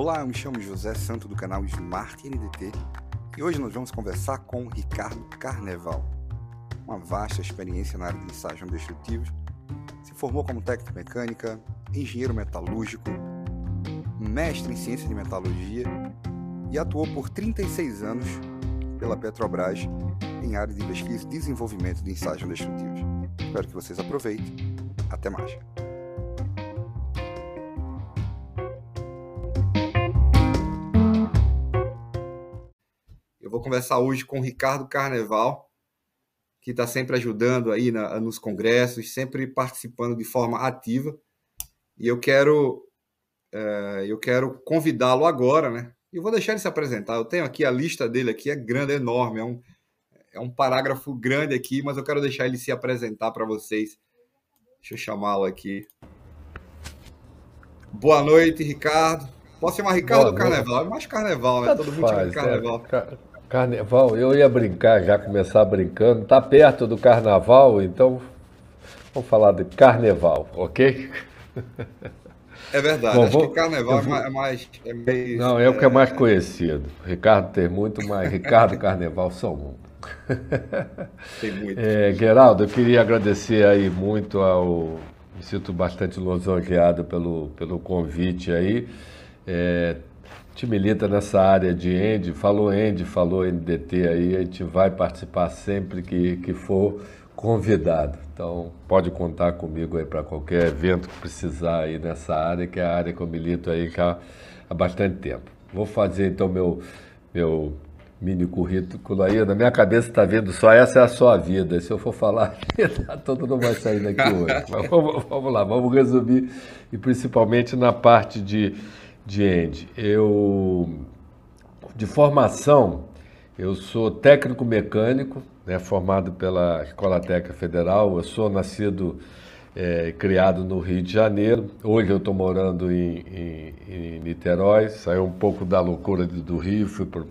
Olá, eu me chamo José Santo do canal Smart NDT e hoje nós vamos conversar com Ricardo Carneval. Uma vasta experiência na área de ensaios não destrutivos, se formou como técnico mecânica, engenheiro metalúrgico, mestre em ciência de metalurgia e atuou por 36 anos pela Petrobras em área de pesquisa e desenvolvimento de ensaios não destrutivos. Espero que vocês aproveitem. Até mais. Vou conversar hoje com o Ricardo Carneval, que está sempre ajudando aí na, nos congressos, sempre participando de forma ativa. E eu quero, é, eu quero convidá-lo agora, né? E eu vou deixar ele se apresentar. Eu tenho aqui a lista dele aqui, é grande, é enorme, é um, é um parágrafo grande aqui, mas eu quero deixar ele se apresentar para vocês. Deixa eu chamá-lo aqui. Boa noite, Ricardo. Posso chamar Ricardo Boa Carnaval? É mais Carnaval, né? Todo mundo faz, chama de Carnaval. É. Carnaval, eu ia brincar, já começar brincando. Tá perto do carnaval, então vamos falar de carnaval, ok? É verdade, Bom, acho vou, que carnaval é vou... é mais. É meio, Não, é, o que é mais conhecido. Ricardo tem muito, mas Ricardo Carnaval são um. Tem muito. É, Geraldo, eu queria agradecer aí muito ao. Me sinto bastante lisonjeado pelo, pelo convite aí. É, gente milita nessa área de END, falou END, falou NDT aí, a gente vai participar sempre que, que for convidado. Então, pode contar comigo aí para qualquer evento que precisar aí nessa área, que é a área que eu milito aí já há bastante tempo. Vou fazer então meu, meu mini currículo aí. Na minha cabeça está vendo só essa é a sua vida. Se eu for falar, todo mundo vai sair daqui hoje. Mas vamos, vamos lá, vamos resumir. E principalmente na parte de de. Eu, de formação, eu sou técnico mecânico, né, formado pela Escola Técnica Federal. Eu sou nascido é, criado no Rio de Janeiro. Hoje eu estou morando em, em, em, Niterói. Saí um pouco da loucura do Rio, fui para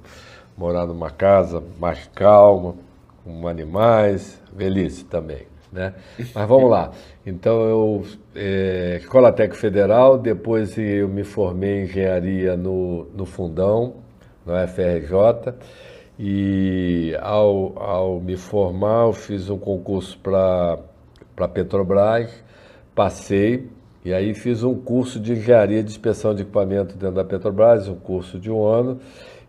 morar numa casa mais calma, com animais, velhice também. Né? Mas vamos lá. Então, eu, é, Escola Técnica Federal, depois eu me formei em engenharia no, no Fundão, no FRJ, e ao, ao me formar, eu fiz um concurso para Petrobras, passei, e aí fiz um curso de engenharia de inspeção de equipamento dentro da Petrobras, um curso de um ano,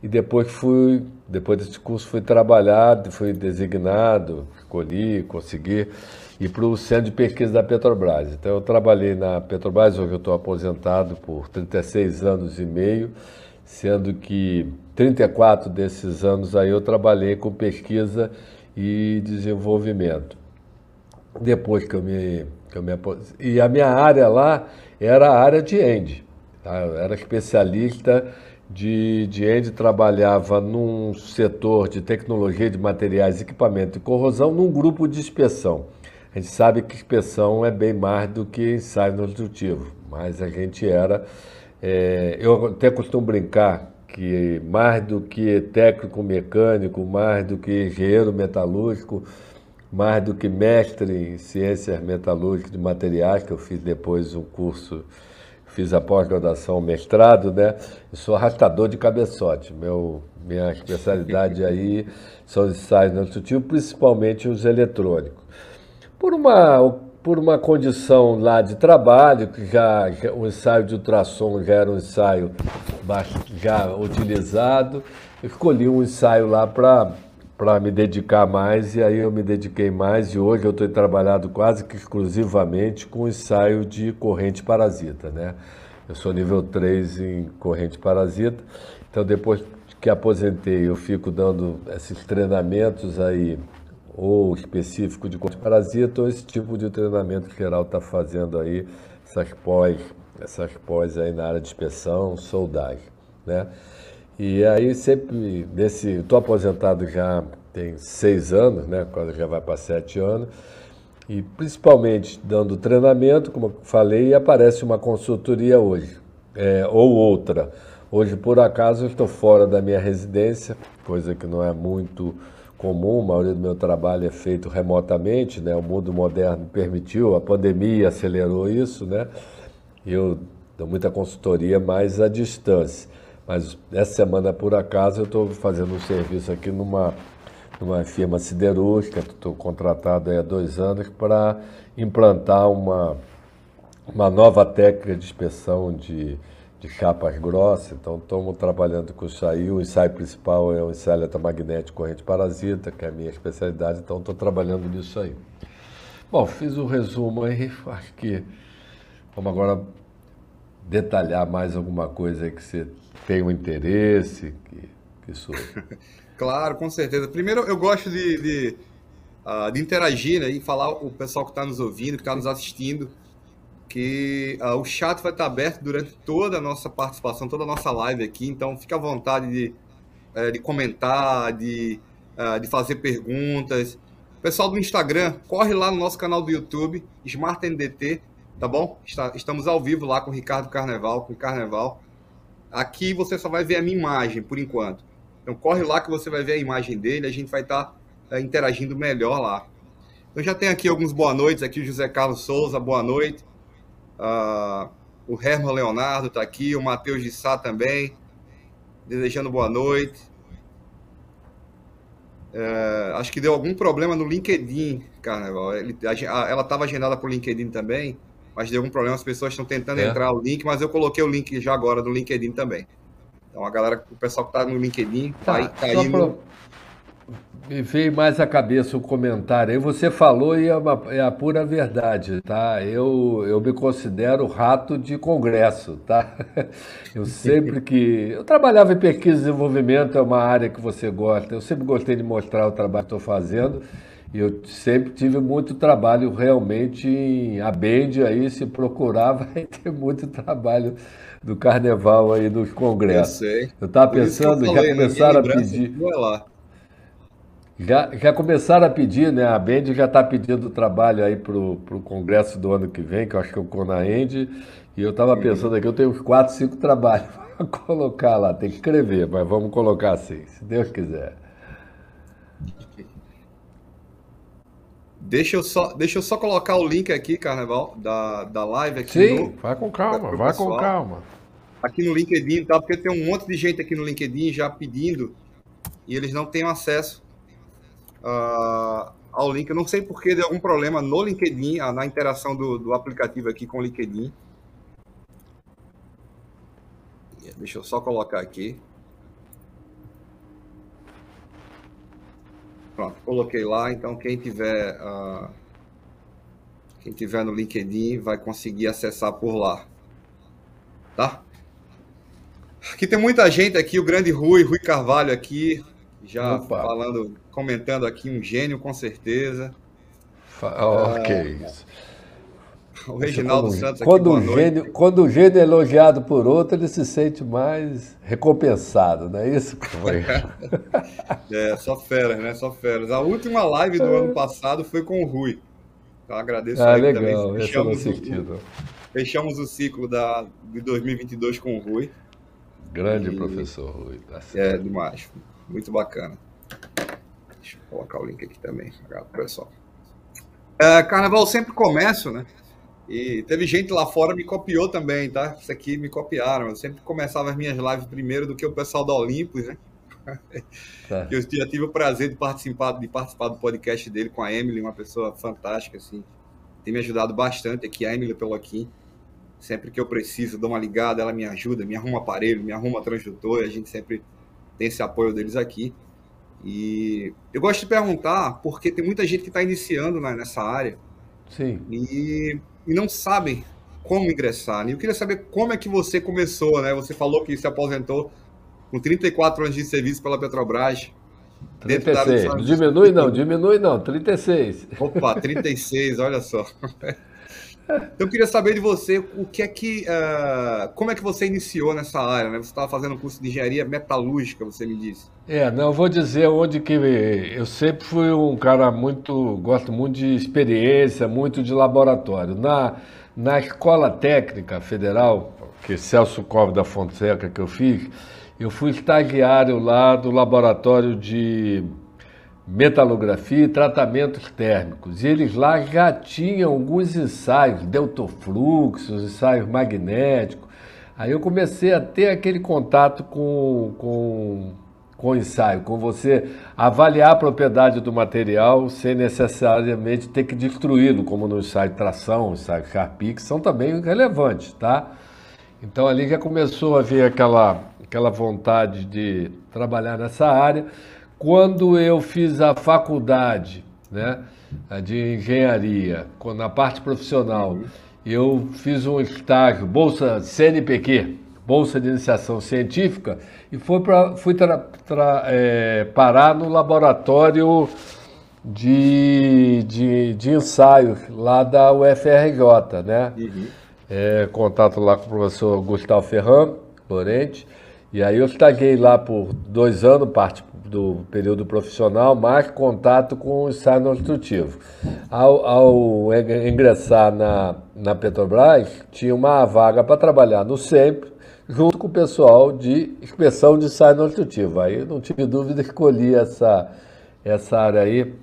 e depois fui, depois desse curso fui trabalhar, fui designado, escolhi, consegui ir para o centro de pesquisa da Petrobras. Então eu trabalhei na Petrobras, hoje eu estou aposentado por 36 anos e meio, sendo que 34 desses anos aí eu trabalhei com pesquisa e desenvolvimento. Depois que eu me, que eu me aposentei. E a minha área lá era a área de END. Tá? Eu era especialista de, de End trabalhava num setor de tecnologia de materiais, equipamento e corrosão, num grupo de inspeção. A gente sabe que inspeção é bem mais do que ensaio construtivo, mas a gente era. É, eu até costumo brincar que mais do que técnico mecânico, mais do que engenheiro metalúrgico, mais do que mestre em ciências metalúrgicas de materiais, que eu fiz depois um curso fiz a pós-graduação, mestrado, né? Eu sou arrastador de cabeçote. Meu, minha especialidade aí são os ensaios construtivos, principalmente os eletrônicos. Por uma, por uma condição lá de trabalho, que já, já o ensaio de ultrassom já era um ensaio já utilizado, eu escolhi um ensaio lá para para me dedicar mais e aí eu me dediquei mais e hoje eu estou trabalhando quase que exclusivamente com ensaio de corrente parasita, né? Eu sou nível 3 em corrente parasita, então depois que aposentei eu fico dando esses treinamentos aí ou específico de parasita ou esse tipo de treinamento que geral está fazendo aí, essas pós, essas pós aí na área de inspeção, soldagem, né? E aí sempre nesse. Estou aposentado já tem seis anos, né? Quase já vai para sete anos. E principalmente dando treinamento, como eu falei, aparece uma consultoria hoje, é, ou outra. Hoje, por acaso, estou fora da minha residência, coisa que não é muito comum, a maioria do meu trabalho é feito remotamente, né? O mundo moderno permitiu, a pandemia acelerou isso, né? Eu dou muita consultoria mais à distância. Mas essa semana, por acaso, eu estou fazendo um serviço aqui numa, numa firma siderúrgica, estou contratado há dois anos para implantar uma, uma nova técnica de inspeção de, de capas grossas. Então, estamos trabalhando com isso aí. O ensaio principal é o ensaio eletromagnético corrente parasita, que é a minha especialidade, então estou trabalhando nisso aí. Bom, fiz um resumo aí, acho que vamos agora detalhar mais alguma coisa aí que você tem um interesse, que, que isso... claro, com certeza. Primeiro, eu gosto de, de, uh, de interagir né, e falar o pessoal que está nos ouvindo, que está nos assistindo, que uh, o chat vai estar aberto durante toda a nossa participação, toda a nossa live aqui, então fique à vontade de, uh, de comentar, de, uh, de fazer perguntas. Pessoal do Instagram, corre lá no nosso canal do YouTube, Smart NDT, tá bom? Está, estamos ao vivo lá com o Ricardo Carneval, com o Carneval. Aqui você só vai ver a minha imagem, por enquanto. Então corre lá que você vai ver a imagem dele, a gente vai estar é, interagindo melhor lá. Eu já tenho aqui alguns boa noites, aqui o José Carlos Souza, boa noite. Uh, o Herman Leonardo está aqui, o Matheus de Sá também, desejando boa noite. Uh, acho que deu algum problema no LinkedIn, Carnaval. Ele, a, ela estava agendada por LinkedIn também mas deu um problema, as pessoas estão tentando é. entrar o link, mas eu coloquei o link já agora do LinkedIn também. Então a galera, o pessoal que está no LinkedIn, tá, tá, tá aí no... Me veio mais a cabeça o comentário aí. Você falou e é, uma, é, a pura verdade, tá? Eu, eu me considero rato de congresso, tá? Eu sempre que. Eu trabalhava em pesquisa e desenvolvimento, é uma área que você gosta. Eu sempre gostei de mostrar o trabalho que estou fazendo. E eu sempre tive muito trabalho realmente em a Bend aí, se procurar, vai ter muito trabalho do carnaval aí nos congressos. Eu estava pensando, eu falei, já começaram a pedir. Já, já começaram a pedir, né? A Bend já está pedindo trabalho aí para o congresso do ano que vem, que eu acho que é o Conaend. E eu estava uhum. pensando aqui, eu tenho uns 4, 5 trabalhos para colocar lá. Tem que escrever, mas vamos colocar assim, se Deus quiser. Deixa eu só, deixa eu só colocar o link aqui, Carnaval, da, da live aqui. Sim, no, vai com calma, vai pessoal. com calma. Aqui no LinkedIn, tá? Porque tem um monte de gente aqui no LinkedIn já pedindo e eles não têm acesso uh, ao link. Eu não sei porque deu algum problema no LinkedIn, ah, na interação do, do aplicativo aqui com o LinkedIn. Deixa eu só colocar aqui. Pronto, coloquei lá, então quem tiver uh, quem tiver no LinkedIn vai conseguir acessar por lá. Tá? Aqui tem muita gente aqui, o grande Rui, Rui Carvalho aqui, já Opa. falando, comentando aqui, um gênio com certeza. Ok. Uh, o Reginaldo quando, Santos aqui, quando o, gênio, quando o gênio é elogiado por outro, ele se sente mais recompensado, não é isso? é, só feras, né? Só feras. A última live do ano passado foi com o Rui. Então agradeço ah, legal, também. Fechamos, o, fechamos o ciclo da, de 2022 com o Rui. Grande e, professor Rui. Tá é, demais. Muito bacana. Deixa eu colocar o link aqui também, pessoal. É, carnaval sempre começo, né? E teve gente lá fora me copiou também, tá? Isso aqui me copiaram. Eu sempre começava as minhas lives primeiro do que o pessoal da Olympus, né? Tá. Eu já tive o prazer de participar, de participar do podcast dele com a Emily, uma pessoa fantástica, assim. Tem me ajudado bastante aqui, a Emily Peloquim. Sempre que eu preciso, dou uma ligada, ela me ajuda, me arruma aparelho, me arruma transdutor, e a gente sempre tem esse apoio deles aqui. E eu gosto de perguntar, porque tem muita gente que está iniciando né, nessa área. Sim. E e não sabem como ingressar. Né? Eu queria saber como é que você começou, né? Você falou que se aposentou com 34 anos de serviço pela Petrobras. 36. Não diminui não, diminui não, 36. Opa, 36, olha só. Eu queria saber de você o que é que, uh, como é que você iniciou nessa área, né? Você estava fazendo um curso de engenharia metalúrgica, você me disse. É, não, eu vou dizer onde que eu sempre fui um cara muito, gosto muito de experiência, muito de laboratório. Na, na escola técnica federal, que Celso Cove da Fonseca que eu fiz, eu fui estagiário lá do laboratório de metalografia e tratamentos térmicos. E eles lá já tinham alguns ensaios, deltofluxos, ensaios magnéticos. Aí eu comecei a ter aquele contato com, com, com o ensaio, com você avaliar a propriedade do material sem necessariamente ter que destruí-lo, como no ensaio tração, ensaio Carpi, que são também relevantes, tá? Então ali já começou a vir aquela, aquela vontade de trabalhar nessa área. Quando eu fiz a faculdade né, de engenharia, na parte profissional, eu fiz um estágio, Bolsa CNPq, Bolsa de Iniciação Científica, e foi pra, fui tra, tra, é, parar no laboratório de, de, de ensaio lá da UFRJ, né? Uhum. É, contato lá com o professor Gustavo Ferran, Lorente, e aí eu estagiei lá por dois anos, parte do período profissional, mais contato com o ensaio construtivo. Ao, ao ingressar na, na Petrobras, tinha uma vaga para trabalhar no SEMPRE, junto com o pessoal de inspeção de ensaio construtivo. Aí não tive dúvida, escolhi essa, essa área aí.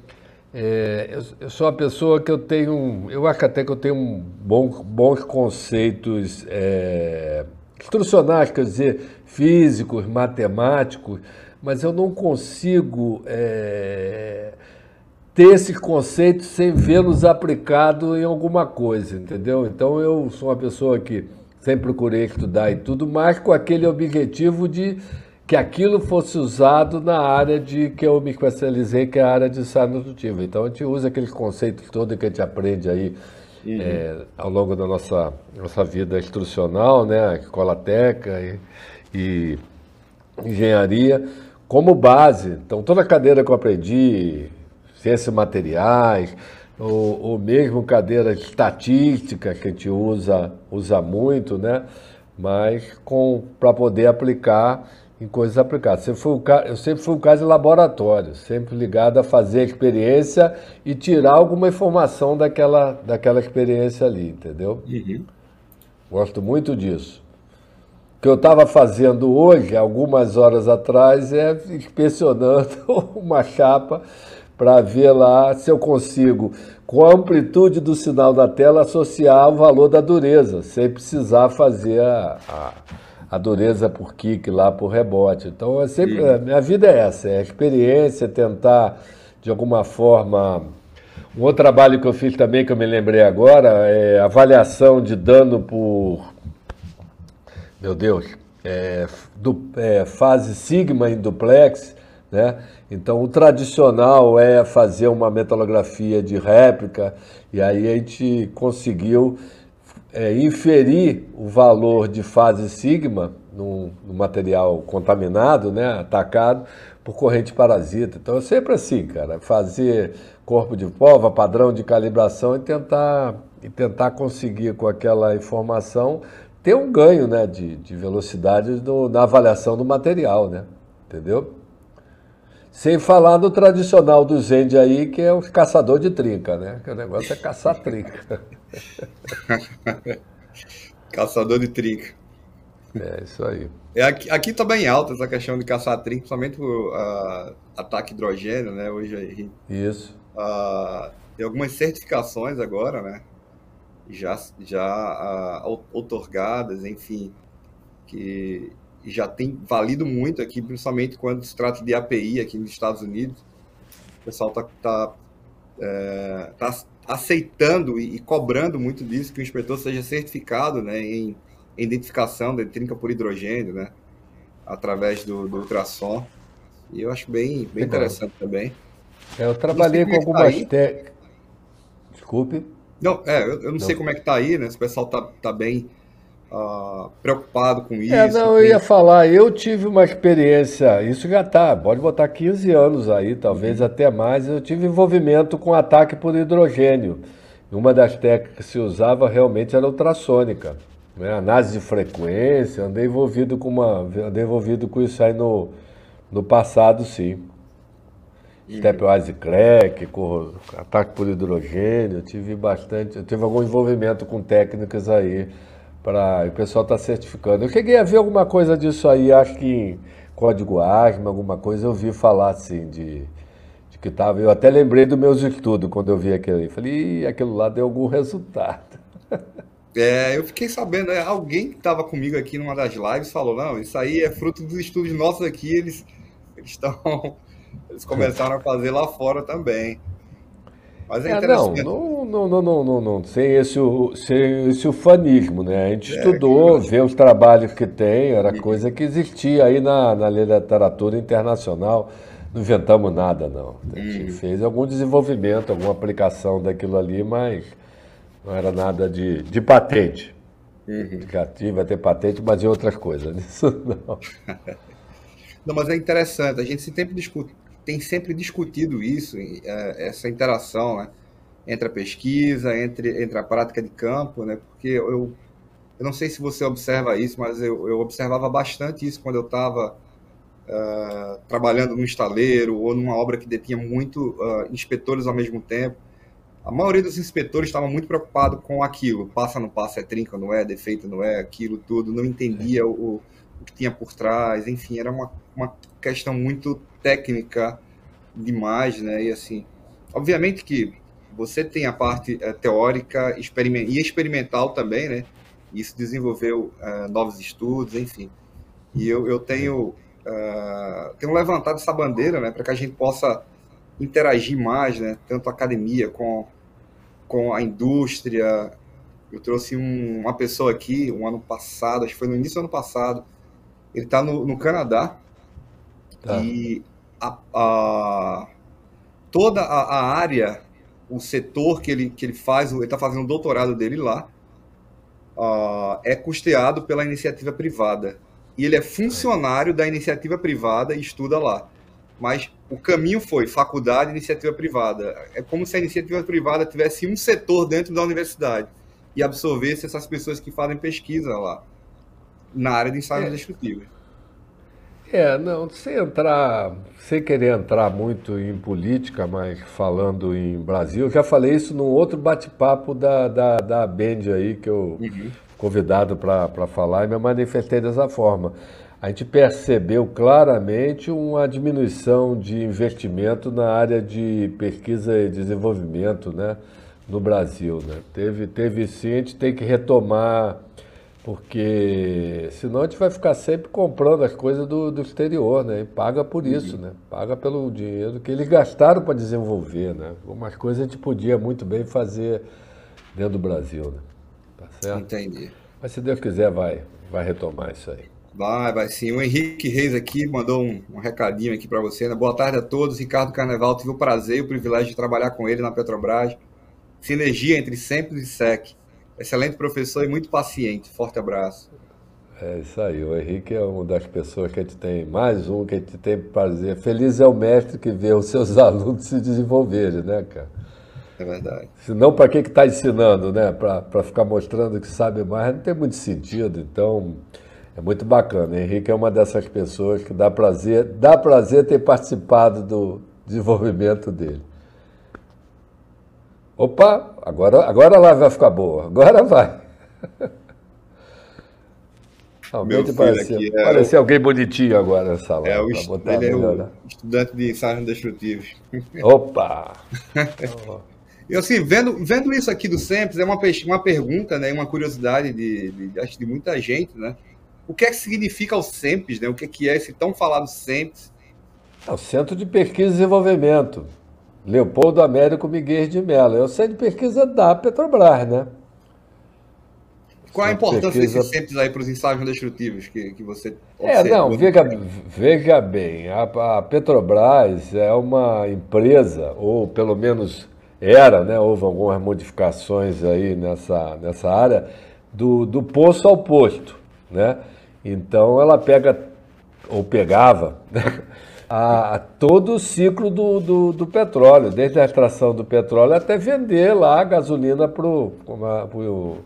É, eu, eu, sou uma pessoa que eu tenho, eu acho até que eu tenho um bom, bons conceitos é, instrucionais, quer dizer, físicos, matemáticos, mas eu não consigo é, ter esses conceitos sem vê-los aplicados em alguma coisa, entendeu? Então eu sou uma pessoa que sempre procurei estudar e tudo, mas com aquele objetivo de que aquilo fosse usado na área de que eu me especializei, que é a área de ensaio nutritivo. Então a gente usa aqueles conceitos todos que a gente aprende aí uhum. é, ao longo da nossa, nossa vida instrucional, né? Escola Teca e, e engenharia como base. Então, toda cadeira que eu aprendi, ciências materiais, ou, ou mesmo cadeira de estatística que a gente usa, usa muito, né? Mas para poder aplicar em coisas aplicadas. Eu, fui, eu sempre fui um caso de laboratório, sempre ligado a fazer a experiência e tirar alguma informação daquela, daquela experiência ali, entendeu? Uhum. Gosto muito disso. O que eu estava fazendo hoje, algumas horas atrás, é inspecionando uma chapa para ver lá se eu consigo, com a amplitude do sinal da tela, associar o valor da dureza, sem precisar fazer a, a, a dureza por kick lá, por rebote. Então, é sempre, a minha vida é essa, é a experiência, tentar, de alguma forma... Um outro trabalho que eu fiz também, que eu me lembrei agora, é avaliação de dano por meu Deus, é, du, é, fase sigma em duplex, né? Então o tradicional é fazer uma metalografia de réplica e aí a gente conseguiu é, inferir o valor de fase sigma no, no, material contaminado, né, atacado por corrente parasita. Então é sempre assim, cara, fazer corpo de prova, padrão de calibração e tentar e tentar conseguir com aquela informação ter um ganho né, de, de velocidade no, na avaliação do material, né? Entendeu? Sem falar no tradicional do Zend aí, que é o caçador de trinca, né? Que o negócio é caçar trinca. caçador de trinca. É, isso aí. É, aqui, aqui tá bem alta essa questão de caçar trinca, principalmente o uh, ataque hidrogênio, né? Hoje aí. Isso. Uh, tem algumas certificações agora, né? Já, já uh, otorgadas, enfim, que já tem valido muito aqui, principalmente quando se trata de API aqui nos Estados Unidos. O pessoal está tá, é, tá aceitando e, e, cobrando muito disso, que o inspetor seja certificado né, em, em identificação de trinca por hidrogênio, né, através do, do ultrassom. E eu acho bem, bem interessante também. É, eu trabalhei com algumas técnicas. Desculpe. Não, é, eu, eu não, não, sei como é que tá aí, né? Se o pessoal tá, tá bem uh, preocupado com isso. É, não, eu ia falar, eu tive uma experiência, isso já tá, pode botar 15 anos aí, talvez uhum. até mais, eu tive envolvimento com ataque por hidrogênio. Uma das técnicas que se usava realmente era ultrassônica. Né? Análise de frequência, andei envolvido com uma. Andei envolvido com isso aí no, no passado, sim. Stepwise Crack, ataque por hidrogênio, eu tive bastante, eu tive algum envolvimento com técnicas aí para o pessoal está certificando. Eu cheguei a ver alguma coisa disso aí, acho que em código ASMA, alguma coisa eu vi falar assim de, de que estava. Eu até lembrei dos meus estudos quando eu vi aquele. Falei, aquilo lá deu algum resultado. É, eu fiquei sabendo, né, alguém que estava comigo aqui numa das lives falou, não, isso aí é fruto dos estudos nossos aqui, eles estão. Eles começaram a fazer lá fora também. Mas é, é não, não, não, não, não, não, não, sem esse, sem esse ufanismo, né? A gente é, estudou, vê os trabalhos que tem, era coisa que existia aí na, na literatura internacional. Não inventamos nada, não. A gente hum. fez algum desenvolvimento, alguma aplicação daquilo ali, mas não era nada de, de patente. Uhum. Vai ter patente, mas em outras coisas. Isso não. não, mas é interessante. A gente sempre discute, tem sempre discutido isso, é, essa interação né, entre a pesquisa, entre, entre a prática de campo, né, porque eu, eu não sei se você observa isso, mas eu, eu observava bastante isso quando eu estava uh, é, trabalhando no estaleiro ou numa obra que detinha muito uh, inspetores ao mesmo tempo. A maioria dos inspetores estava muito preocupado com aquilo, passa não passa, é trinca, não é, defeito, não é, aquilo tudo, não entendia o, o que tinha por trás, enfim, era uma, uma questão muito técnica demais, né? E assim, obviamente que você tem a parte é, teórica experiment e experimental também, né? Isso desenvolveu uh, novos estudos, enfim. E eu, eu tenho, uh, tenho levantado essa bandeira, né? Para que a gente possa interagir mais, né? Tanto a academia com, com a indústria. Eu trouxe um, uma pessoa aqui, um ano passado, acho que foi no início do ano passado. Ele está no, no Canadá. Tá. E a, a toda a, a, área, o setor que ele, que ele faz, ele está fazendo o doutorado dele lá, uh, é custeado pela iniciativa privada. E ele é funcionário da iniciativa privada e estuda lá. Mas o caminho foi faculdade, iniciativa privada. É como se a iniciativa privada tivesse um setor dentro da universidade e absorvesse essas pessoas que fazem pesquisa lá na área de ensaios é. destrutivos. É, não, sem entrar, sem querer entrar muito em política, mas falando em Brasil, eu já falei isso num outro bate-papo da, da, da Bend aí, que eu uhum. convidado para falar, e me manifestei dessa forma. A gente percebeu claramente uma diminuição de investimento na área de pesquisa e desenvolvimento né, no Brasil. Né? Teve, teve sim, a gente tem que retomar porque senão a gente vai ficar sempre comprando as coisas do, do exterior, né? E paga por uhum. isso, uhum. né? Paga pelo dinheiro que eles gastaram para desenvolver, né? Algumas coisas a gente podia muito bem fazer dentro do Brasil, né? Tá certo? Entendi. Mas se Deus quiser, vai, vai retomar isso aí. Vai, vai sim. O Henrique Reis aqui mandou um, um recadinho aqui para você. Né? Boa tarde a todos. Ricardo Carnaval, tive o prazer e o privilégio de trabalhar com ele na Petrobras. Sinergia entre Sempre e SEC Excelente professor e muito paciente. Forte abraço. É isso aí. O Henrique é uma das pessoas que a gente tem, mais um que a gente tem prazer. Feliz é o mestre que vê os seus alunos se desenvolverem, né, cara? É verdade. Senão, para que está ensinando, né? Para ficar mostrando que sabe mais, não tem muito sentido. Então, é muito bacana. O Henrique é uma dessas pessoas que dá prazer, dá prazer ter participado do desenvolvimento dele. Opa, agora, agora live vai ficar boa. Agora vai. Realmente parecia, é parecia o... alguém bonitinho agora nessa live. É, o est... ele é o estudante de ensaios destrutivos. Opa! e assim, vendo, vendo isso aqui do SEMPS, é uma, uma pergunta, né, uma curiosidade de, de, acho de muita gente, né? O que é que significa o SEMPS, né? O que é, que é esse tão falado SEMPS? É o Centro de Pesquisa e Desenvolvimento. Leopoldo Américo Miguel de Mello. É o centro de pesquisa da Petrobras, né? Qual a importância pesquisa... desses centros aí para os ensaios destrutivos que, que você É, não, veja, veja bem, a, a, Petrobras é uma empresa, ou pelo menos era, né? Houve algumas modificações aí nessa, nessa área, do, do poço ao posto, né? Então ela pega, ou pegava, né? A, todo o ciclo do, do, do, petróleo, desde a extração do petróleo até vender lá a gasolina para o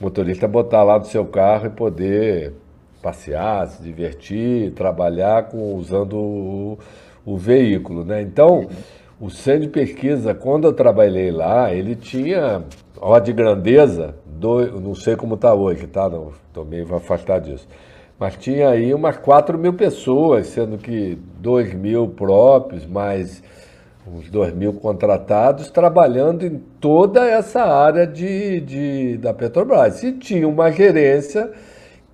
motorista botar lá no seu carro e poder passear, se divertir, trabalhar com, usando o, o veículo. Né? Então, o centro de pesquisa, quando eu trabalhei lá, ele tinha, ó de grandeza, do, não sei como está hoje, tá? Não, estou meio afastado disso mas tinha aí umas 4 mil pessoas, sendo que 2 mil próprios, mais uns 2 mil contratados, trabalhando em toda essa área de, de, da Petrobras. E tinha uma gerência,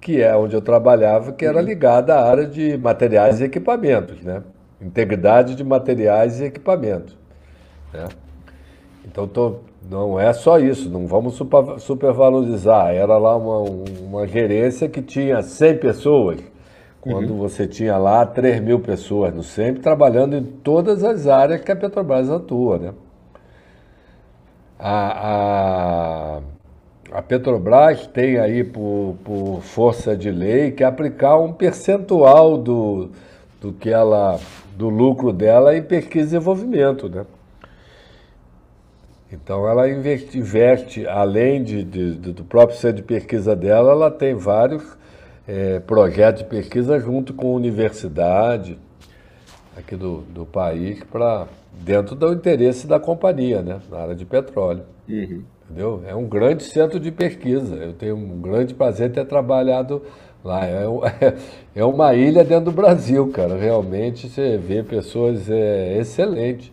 que é onde eu trabalhava, que era ligada à área de materiais e equipamentos, né? Integridade de materiais e equipamentos. Né? Então, tô, não é só isso, não vamos super, supervalorizar. Era lá uma, uma gerência que tinha 100 pessoas, quando uhum. você tinha lá 3 mil pessoas no SEMP, trabalhando em todas as áreas que a Petrobras atua. Né? A, a, a Petrobras tem aí, por, por força de lei, que aplicar um percentual do, do que ela do lucro dela em pesquisa e desenvolvimento, né? Então ela investe, investe além de, de, do próprio centro de pesquisa dela, ela tem vários é, projetos de pesquisa junto com a universidade aqui do, do país para dentro do interesse da companhia, né? Na área de petróleo. Uhum. Entendeu? É um grande centro de pesquisa. Eu tenho um grande prazer de ter trabalhado lá. É, é uma ilha dentro do Brasil, cara. Realmente você vê pessoas é, excelentes.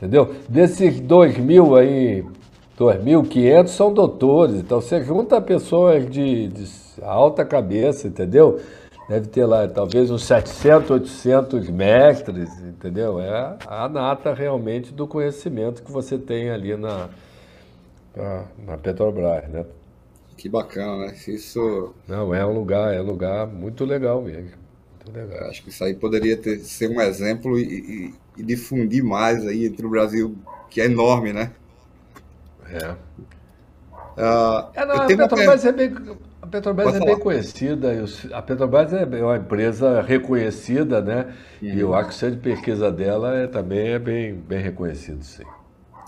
Entendeu? Desses 2 mil aí, 2.500 são doutores. Então você junta pessoas de, de alta cabeça, entendeu? Deve ter lá talvez uns 700, 800 mestres, entendeu? É a nata realmente do conhecimento que você tem ali na, na, Petrobras, né? Que bacana, né? Isso. Não, é um lugar, é um lugar muito legal mesmo. Muito legal. Acho que isso aí poderia ter, ser um exemplo e, e, e difundir mais aí entre o Brasil, que é enorme, né? É. Uh, é não, a Petrobras, é bem, a Petrobras é bem conhecida, a Petrobras é uma empresa reconhecida, né? Uhum. E eu acho que o centro de pesquisa dela é, também é bem, bem reconhecido, sim.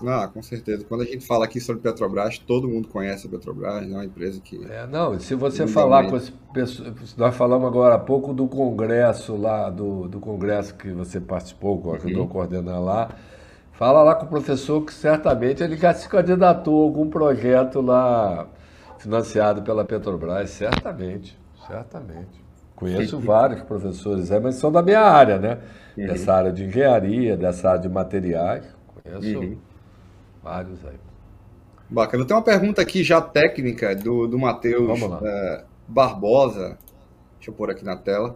Ah, com certeza. Quando a gente fala aqui sobre Petrobras, todo mundo conhece a Petrobras, é uma empresa que. É, não, se você falar com as pessoas. Nós falamos agora há pouco do congresso lá, do, do congresso que você participou, ajudou uhum. a coordenar lá. Fala lá com o professor que certamente ele já se candidatou a algum projeto lá financiado pela Petrobras, certamente, certamente. Conheço vários professores, é, mas são da minha área, né? Uhum. Dessa área de engenharia, dessa área de materiais. Conheço. Uhum. Vários aí. Bacana. Tem uma pergunta aqui já técnica do, do Matheus é, Barbosa. Deixa eu pôr aqui na tela.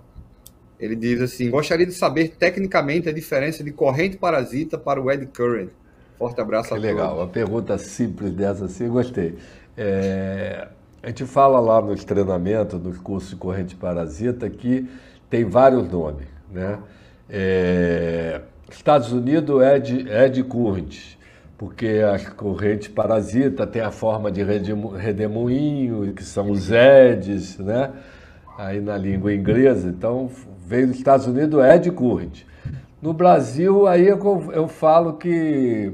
Ele diz assim: gostaria de saber tecnicamente a diferença de corrente parasita para o eddy current. Forte abraço que a legal. todos. Uma pergunta simples dessa assim, gostei. É, a gente fala lá nos treinamentos, nos cursos de corrente parasita, que tem vários nomes. Né? É, Estados Unidos de, é de current porque a corrente parasita tem a forma de redemoinho, que são os EDs, né? Aí na língua inglesa. Então, veio dos Estados Unidos Ed Current. No Brasil, aí eu, eu falo que,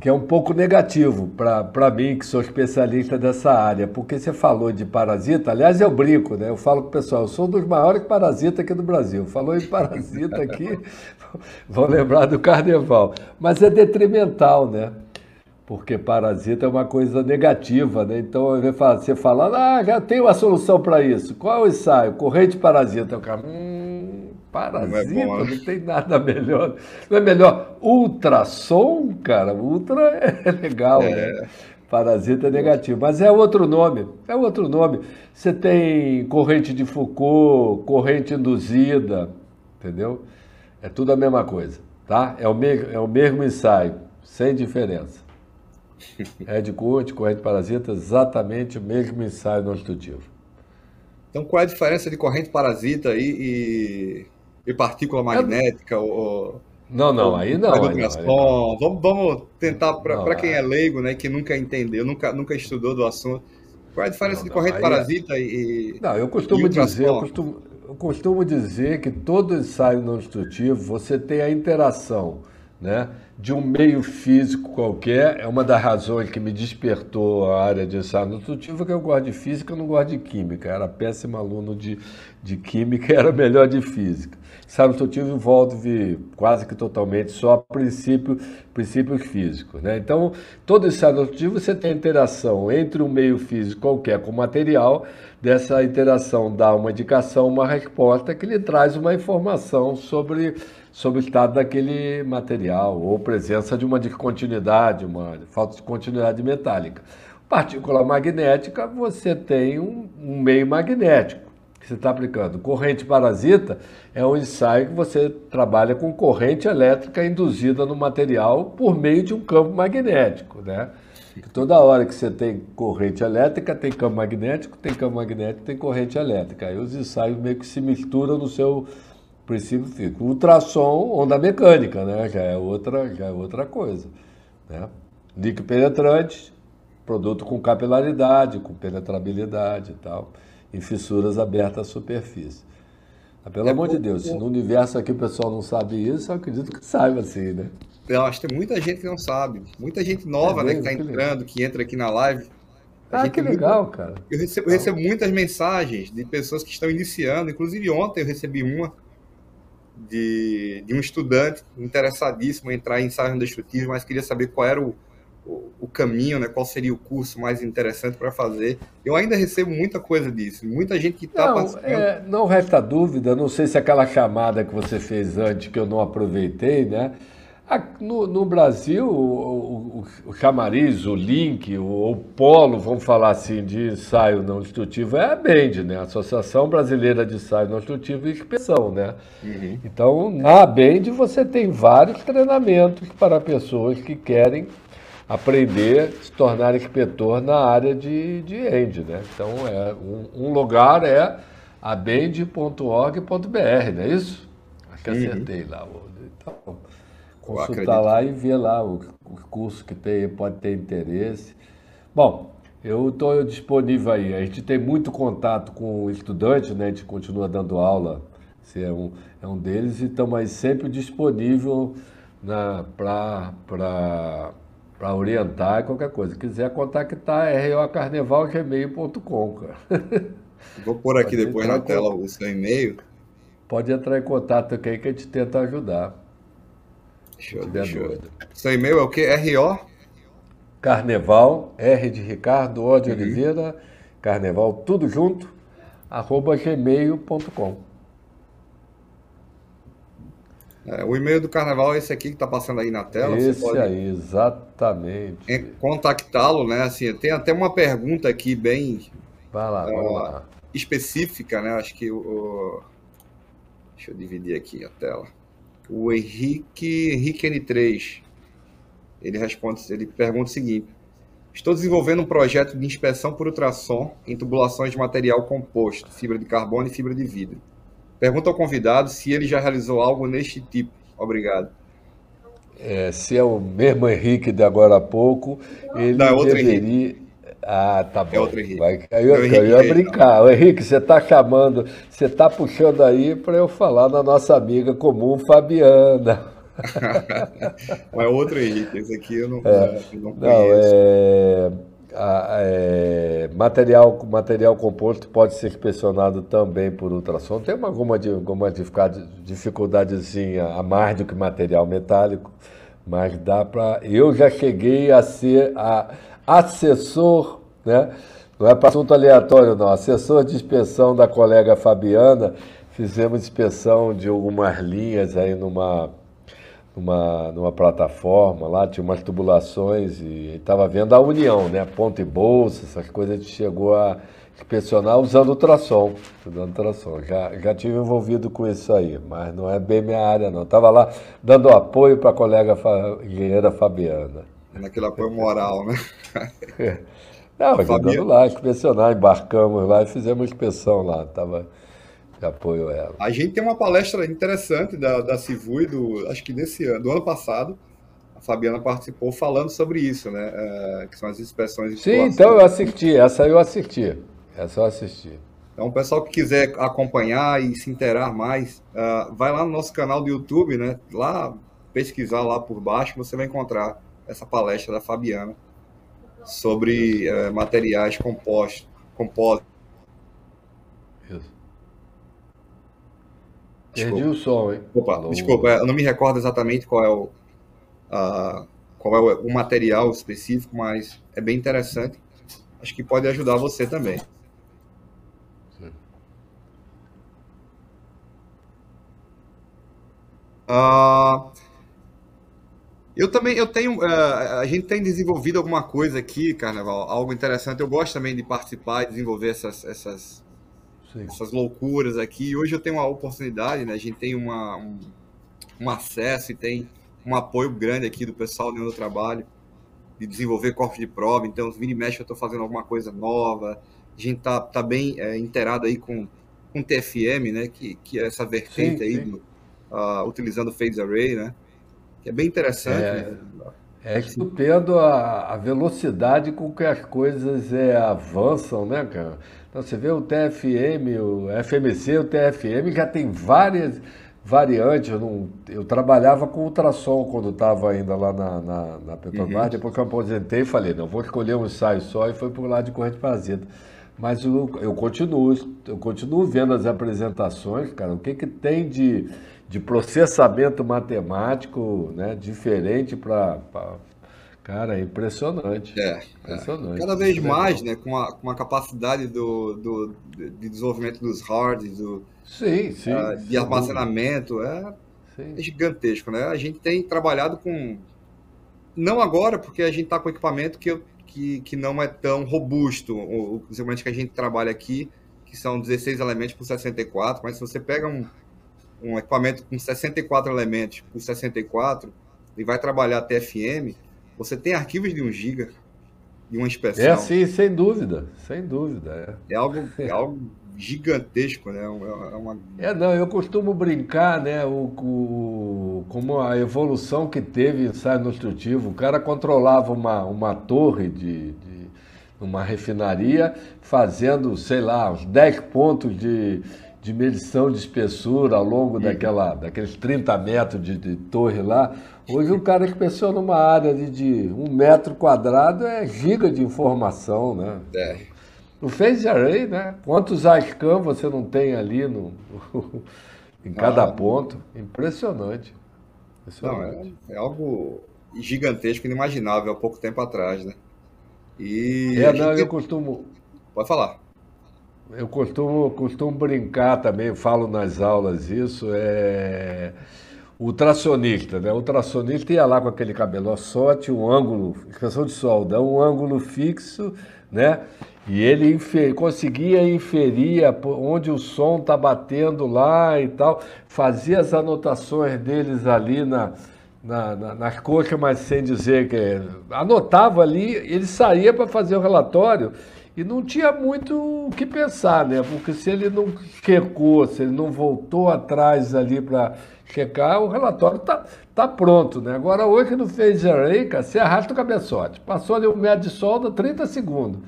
que é um pouco negativo para mim, que sou especialista dessa área, porque você falou de parasita, aliás, eu brinco, né? Eu falo com o pessoal, eu sou um dos maiores parasitas aqui do Brasil. Falou em parasita aqui, vão lembrar do carnaval. Mas é detrimental, né? Porque parasita é uma coisa negativa, né? Então você fala, ah, já tem uma solução para isso. Qual é o ensaio? Corrente parasita. O cara, hum, parasita, não, é bom, né? não tem nada melhor. Não é melhor ultrassom, cara? Ultra é legal, é. né? Parasita é negativo, mas é outro nome, é outro nome. Você tem corrente de Foucault, corrente induzida, entendeu? É tudo a mesma coisa, tá? É o, me é o mesmo ensaio, sem diferença. É de corte, corrente parasita, exatamente o mesmo ensaio construtivo. Então, qual é a diferença de corrente parasita e, e, e partícula magnética? É... Ou, não, não, aí não. Aí não, Vamos, vamos tentar, para quem é. é leigo, né, que nunca entendeu, nunca, nunca estudou do assunto, qual é a diferença não, de corrente é- parasita é... e. Não, eu costumo dizer, eu costumo, eu costumo dizer que todo ensaio não destrutivo você tem a interação né, de um meio físico qualquer. É uma das razões que me despertou a área de ensaio não destrutivo, que eu gosto de física, eu não gosto de química. era péssimo aluno de, de química, era melhor de física. Ensaio instrutivo envolve quase que totalmente só princípio, princípios físicos. Né? Então, todo ensaio instrutivo você tem interação entre um meio físico qualquer com o material, dessa interação dá uma indicação, uma resposta que lhe traz uma informação sobre, sobre o estado daquele material ou presença de uma descontinuidade, uma falta de continuidade metálica. Partícula magnética, você tem um, um meio magnético que você está aplicando. Corrente parasita é um ensaio que você trabalha com corrente elétrica induzida no material por meio de um campo magnético, né? toda hora que você tem corrente elétrica, tem campo magnético, tem campo magnético, tem corrente elétrica. Aí os ensaios meio que se misturam no seu princípio físico. Ultrassom, onda mecânica, né? Já é outra, já é outra coisa, né? Líquido penetrante, produto com capilaridade, com penetrabilidade e tal, em fissuras abertas à superfície. Mas, pelo é amor de Deus, se no universo aqui o pessoal não sabe isso, eu acredito que saiba assim, né? Eu acho que tem muita gente que não sabe. Muita gente nova, é né, que está entrando, que entra aqui na live. A ah, que legal, muito... cara. Eu recebo, eu recebo, muitas mensagens de pessoas que estão iniciando. Inclusive, ontem eu recebi uma de, de um estudante interessadíssimo em entrar em ensaios destrutivos, mas queria saber qual era o, o, caminho, né? Qual seria o curso mais interessante para fazer? Eu ainda recebo muita coisa disso, muita gente que está participando. É, não resta dúvida, não sei se aquela chamada que você fez antes que eu não aproveitei, né? No, no Brasil, o, o, o, chamariz, o link, o, o, polo, vamos falar assim, de ensaio não instrutivo é a BEND, né? Associação Brasileira de Ensaio Não Instrutivo e Inspeção, né? Uhum. Então, na BEND você tem vários treinamentos para pessoas que querem aprender, se tornar inspetor na área de, de END, né? Então, é, um, um lugar é abend.org.br, não é isso? Acho que uhum. acertei lá. Então, consultar lá e ver lá o, o curso que tem, pode ter interesse. Bom, eu estou disponível aí. A gente tem muito contato com o estudante, né? A gente continua dando aula, você é um, é um deles, e estamos sempre disponível para para orientar qualquer coisa. Se quiser contactar, é rocarnevalgmail.com, cara. Vou pôr aqui depois na tela o seu e-mail. Pode entrar em contato aqui que a gente tenta ajudar. Show, show. Seu e-mail é o quê? R.O.? Carneval, R de Ricardo, O de uhum. Oliveira, Carneval, tudo junto, arroba gmail.com. É, o e-mail do Carnaval é esse aqui que está passando aí na tela. Esse pode... aí, exatamente. Contactá-lo, né? Assim, tem até uma pergunta aqui bem vai lá, lá. específica, né? Acho que o. Deixa eu dividir aqui a tela o Henrique, Henrique N3. Ele responde, ele pergunta o seguinte: Estou desenvolvendo um projeto de inspeção por ultrassom em tubulações de material composto, fibra de carbono e fibra de vidro. Pergunta ao convidado se ele já realizou algo neste tipo. Obrigado. É, se é o mesmo Henrique de agora a pouco, ele Não, é deveria. Henrique. Ah, tá é bom. É outro Henrique. Vai, eu, eu, eu ia brincar. O Henrique, você está chamando, você está puxando aí para eu falar da nossa amiga comum, Fabiana. é outro Henrique, esse aqui eu não, é, não conheço. Não, é, é, material, material composto pode ser inspecionado também por ultrassom. Tem alguma, alguma dificuldadezinha a mais do que material metálico, mas dá para. Eu já cheguei a ser a assessor, né? não é para assunto aleatório, não, assessor de inspeção da colega Fabiana, fizemos inspeção de algumas linhas aí numa, numa, numa plataforma lá, tinha umas tubulações e estava vendo a união, né? Ponta e bolsa, essas coisas, a gente chegou a inspecionar usando ultrassom, usando ultrassom. Já, já tive envolvido com isso aí, mas não é bem minha área não. Estava lá dando apoio para a colega fa, engenheira Fabiana. Naquele apoio moral, né? Não, ajudando lá, inspecionar, embarcamos lá e fizemos inspeção lá, tava de apoio a ela. A gente tem uma palestra interessante da, da Civui, do, acho que desse ano, do ano passado, a Fabiana participou falando sobre isso, né? É, que são as inspeções. Sim, então eu assisti, essa eu assisti, essa eu assisti. Então, o pessoal que quiser acompanhar e se interar mais, uh, vai lá no nosso canal do YouTube, né? Lá, pesquisar lá por baixo, você vai encontrar essa palestra da Fabiana sobre é, materiais compostos, Perdi o som, hein? Opa, Alô. desculpa, eu não me recordo exatamente qual é o, qual é o, o material específico, mas é bem interessante. Acho que pode ajudar você também. Uh, eu também, eu tenho, uh, a gente tem desenvolvido alguma coisa aqui, Carnaval, algo interessante. Eu gosto também de participar e desenvolver essas, essas, essas loucuras aqui. Hoje eu tenho uma oportunidade, né? A gente tem uma, um, um acesso e tem um apoio grande aqui do pessoal onde eu trabalho de desenvolver corpos de prova. Então, vira e mexe, eu estou fazendo alguma coisa nova. A gente tá, tá bem é, inteirado aí com, com TFM, né? Que, que é essa vertente sim, aí sim. Do, uh, utilizando phase array, né? Que é bem interessante. É, né? é estupendo a, a, velocidade com que as coisas é, avançam, né, cara? Então você vê o TFM, o FMC, o TFM já tem várias variantes. Eu, não, eu trabalhava com ultrassom quando estava ainda lá na, na, na Petrobras. Uhum. Depois que eu aposentei, falei, não, vou escolher um ensaio só e foi por lá de corrente parasita. Mas eu, eu continuo, eu continuo vendo as apresentações, cara, o que, que tem de de processamento matemático né, diferente para. Cara, é impressionante. É, impressionante. É. Cada vez mais, né, com a, com a capacidade do, do, de desenvolvimento dos hards, do, sim, sim, uh, de armazenamento, é, é, gigantesco. Né? A gente tem trabalhado com. Não agora, porque a gente está com equipamento que, que, que não é tão robusto. O, os equipamentos que a gente trabalha aqui, que são 16 elementos por 64, mas se você pega um, um equipamento com 64 elementos por 64 e vai trabalhar TFM, você tem arquivos de 1 GB de uma inspeção. É sim, sem dúvida, sem dúvida. É, é algo, é algo gigantesco, né? É, é uma... É, não, eu costumo brincar, né, o, o, como a evolução que teve ensaio construtivo. O cara controlava uma, uma torre de, de uma refinaria, fazendo, sei lá, uns 10 pontos de de medição de espessura ao longo daquela, daqueles 30 metros de, de, torre lá. Hoje um cara que pensou numa área de, de um metro quadrado é giga de informação, né? É. No Phase Array, né? Quantos ICAM você não tem ali no, em cada ah, ponto? Impressionante. Impressionante. Não, é, é, algo gigantesco, inimaginável há pouco tempo atrás, né? E é, não, eu costumo... Pode falar. Eu costumo, costumo brincar também, falo nas aulas isso, é o ultrassonista, né? O ultrassonista ia lá com aquele cabeloçote, um ângulo, expressão de solda, um ângulo fixo, né? E ele infer, conseguia inferir onde o som está batendo lá e tal, fazia as anotações deles ali na, na, na, nas coxas, mas sem dizer que. Anotava ali, ele saía para fazer o relatório e não tinha muito o que pensar, né? Porque se ele não checou, se ele não voltou atrás ali para checar, o relatório tá, tá pronto, né? Agora hoje Phase Array, cara, você arrasta o cabeçote. Passou ali um metro de solda, 30 segundos.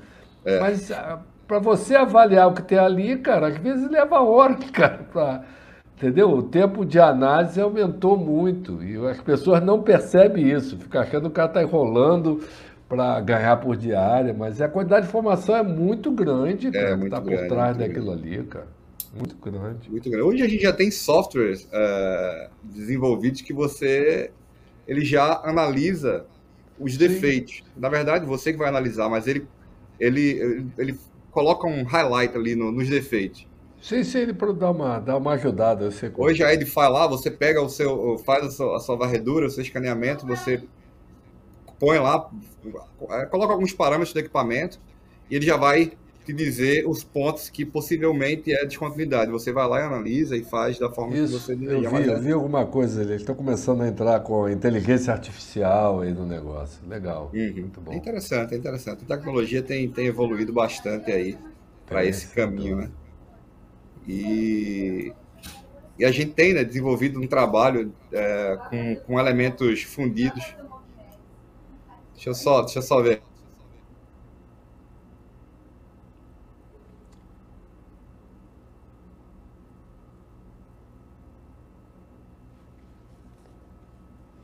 É. Mas ah, para você avaliar o que tem ali, cara, às vezes leva hora, cara, pra, entendeu? O tempo de análise aumentou muito e as pessoas não percebem isso, fica achando que o cara está enrolando para ganhar por diária, mas a quantidade de informação é muito grande, é, cara, é, muito que está por trás daquilo grande. ali, cara. Muito grande. Muito grande. Hoje a gente já tem softwares uh, desenvolvidos que você ele já analisa os defeitos. Sim. Na verdade, você que vai analisar, mas ele, ele, ele coloca um highlight ali no, nos defeitos. Sim, sim, ele dá uma, dá uma ajudada. Você... Hoje a Edify lá, você pega o seu, faz a sua, a sua varredura, o seu escaneamento, você põe lá, é, coloca alguns parâmetros do equipamento e ele já vai te dizer os pontos que possivelmente é descontinuidade. Você vai lá e analisa e faz da forma Isso, que você deseja. Eu vi, eu vi alguma coisa, eles estão começando a entrar com inteligência artificial aí no negócio. Legal, uhum. muito bom. É interessante, é interessante. A tecnologia tem, tem evoluído bastante aí para esse caminho, né? E, e a gente tem né, desenvolvido um trabalho é, com, com elementos fundidos Deixa eu só, deixa eu só ver.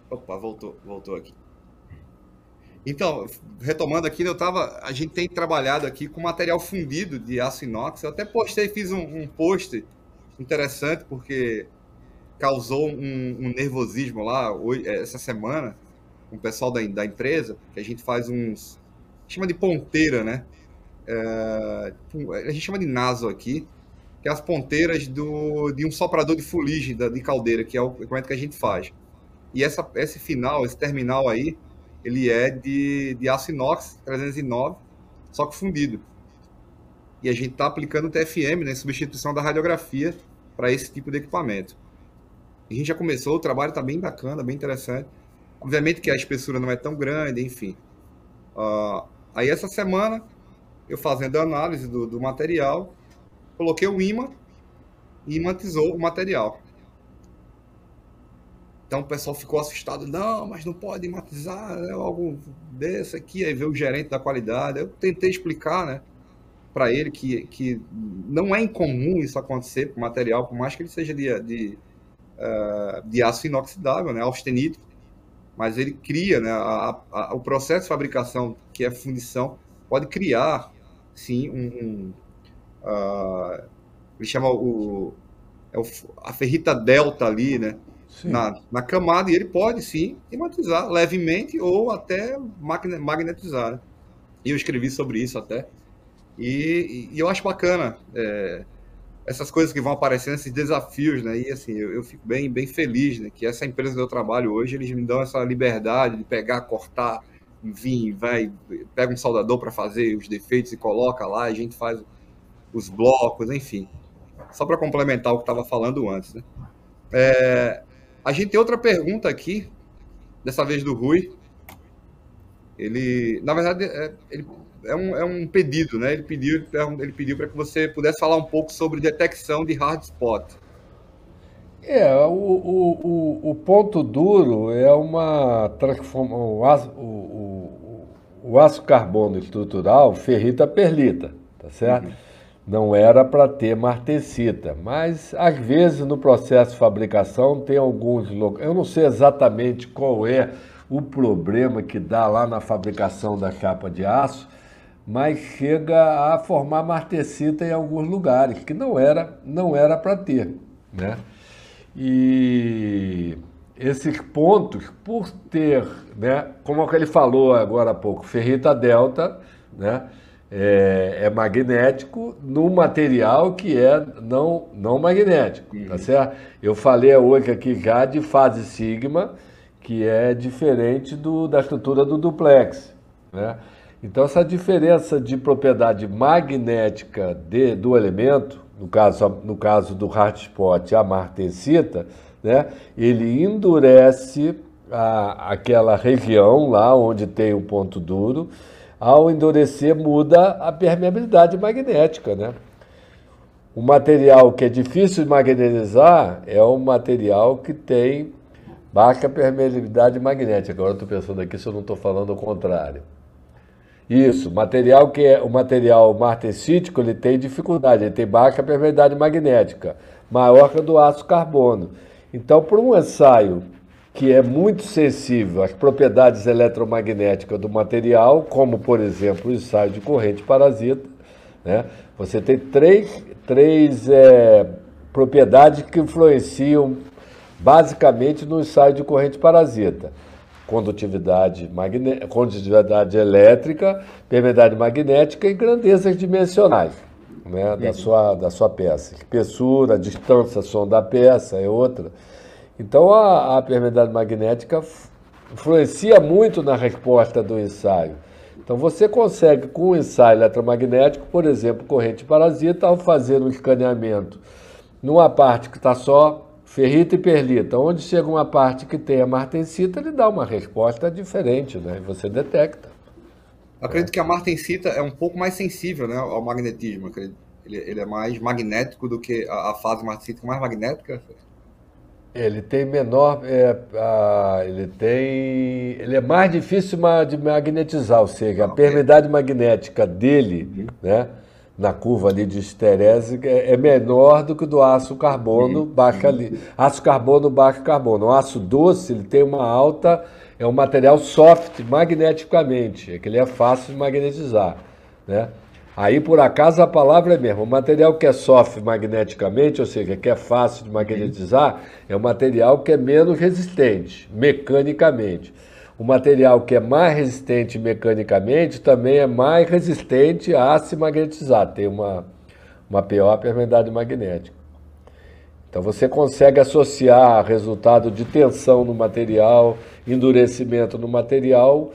Opa, voltou, voltou aqui. Então, retomando aqui, eu tava, a gente tem trabalhado aqui com material fundido de aço inox. Eu até postei, fiz um, um post interessante, porque causou um, um nervosismo lá hoje, essa semana com o pessoal da, da empresa, que a gente faz uns. chama de ponteira, né? É, a gente chama de naso aqui, que é as ponteiras do, de um soprador de fuligem de caldeira, que é o equipamento que a gente faz. E essa, esse final, esse terminal aí, ele é de, de aço inox 309, só que fundido. E a gente está aplicando o TFM, né, substituição da radiografia, para esse tipo de equipamento. A gente já começou, o trabalho está bem bacana, bem interessante. Obviamente que a espessura não é tão grande, enfim. Uh, aí essa semana, eu fazendo a análise do, do material, coloquei o imã e imantizou o material. Então o pessoal ficou assustado, não, mas não pode imatizar é algo desse aqui, aí veio o gerente da qualidade. Eu tentei explicar, né, para ele que, que não é incomum isso acontecer com material, por mais que ele seja de, de, uh, de aço inoxidável, né, austenite, mas ele cria, né, a, a, o processo de fabricação, que é fundição, pode criar, sim, um, um uh, ele chama o, é o, a ferrita delta ali, né, na, na camada, e ele pode, sim, climatizar levemente ou até magnetizar. Né? E eu escrevi sobre isso até. E, e eu acho bacana é, essas coisas que vão aparecendo, esses desafios, né? E assim, eu, eu, fico bem, bem feliz, né? Que essa empresa que eu trabalho hoje, eles me dão essa liberdade de pegar, cortar, vir, vai, pega um soldador para fazer os defeitos e coloca lá, a gente faz os blocos, enfim. Só para complementar o que estava falando antes, né? É, a gente tem outra pergunta aqui, dessa vez do Rui. Ele, na verdade, é, ele, é, um, é um pedido, né? Ele pediu, ele pediu para que você pudesse falar um pouco sobre detecção de hard spot. É, o, o, o, o ponto duro é uma transformação. O aço, o, o, o aço carbono estrutural ferrita perlita, tá certo? Uhum não era para ter martensita, mas às vezes no processo de fabricação tem alguns locais. Eu não sei exatamente qual é o problema que dá lá na fabricação da capa de aço, mas chega a formar martensita em alguns lugares que não era não era para ter, né? E esses pontos, por ter, né, como ele falou agora há pouco, ferrita delta, né? é, é, magnético no material que é não, não magnético, uhum. tá certo? Eu falei hoje aqui já de fase sigma, que é diferente do, da estrutura do duplex, né? Então essa diferença de propriedade magnética de, do elemento, no caso, no caso do hardspot, a martensita, né? Ele endurece a, aquela região lá onde tem o ponto duro, ao endurecer, muda a permeabilidade magnética, né? O material que é difícil de magnetizar é um material que tem baixa permeabilidade magnética. Agora estou pensando aqui se eu não estou falando o contrário. Isso, material que é o material martensítico, ele tem dificuldade, ele tem baixa permeabilidade magnética, maior que a do aço carbono. Então, para um ensaio que é muito sensível às propriedades eletromagnéticas do material, como, por exemplo, o ensaio de corrente parasita. Né? Você tem três, três é, propriedades que influenciam basicamente no ensaio de corrente parasita. Condutividade, magne... condutividade elétrica, permeabilidade magnética e grandezas dimensionais né, da, sua, da sua peça. Espessura, distância, som da peça é outra. Então a, a permeabilidade magnética influencia muito na resposta do ensaio. Então você consegue com o ensaio eletromagnético, por exemplo, corrente parasita, ao fazer um escaneamento numa parte que está só ferrita e perlita, onde chega uma parte que tem a martensita, ele dá uma resposta diferente, né? Você detecta. acredito que a martensita é um pouco mais sensível né, ao magnetismo. Ele, ele é mais magnético do que a, a fase martensita mais magnética. Ele tem menor. É, a, ele tem. Ele é mais difícil de magnetizar, ou seja, a permeabilidade magnética dele, uhum. né? Na curva ali de esterese é, é menor do que do aço carbono baixa ali. Aço carbono baixo carbono. O aço doce ele tem uma alta, é um material soft magneticamente, é que ele é fácil de magnetizar, né? Aí, por acaso, a palavra é mesmo. O material que é sofre magneticamente, ou seja, que é fácil de magnetizar, é o material que é menos resistente, mecanicamente. O material que é mais resistente mecanicamente também é mais resistente a se magnetizar, tem uma, uma pior permeabilidade magnética. Então você consegue associar resultado de tensão no material, endurecimento no material,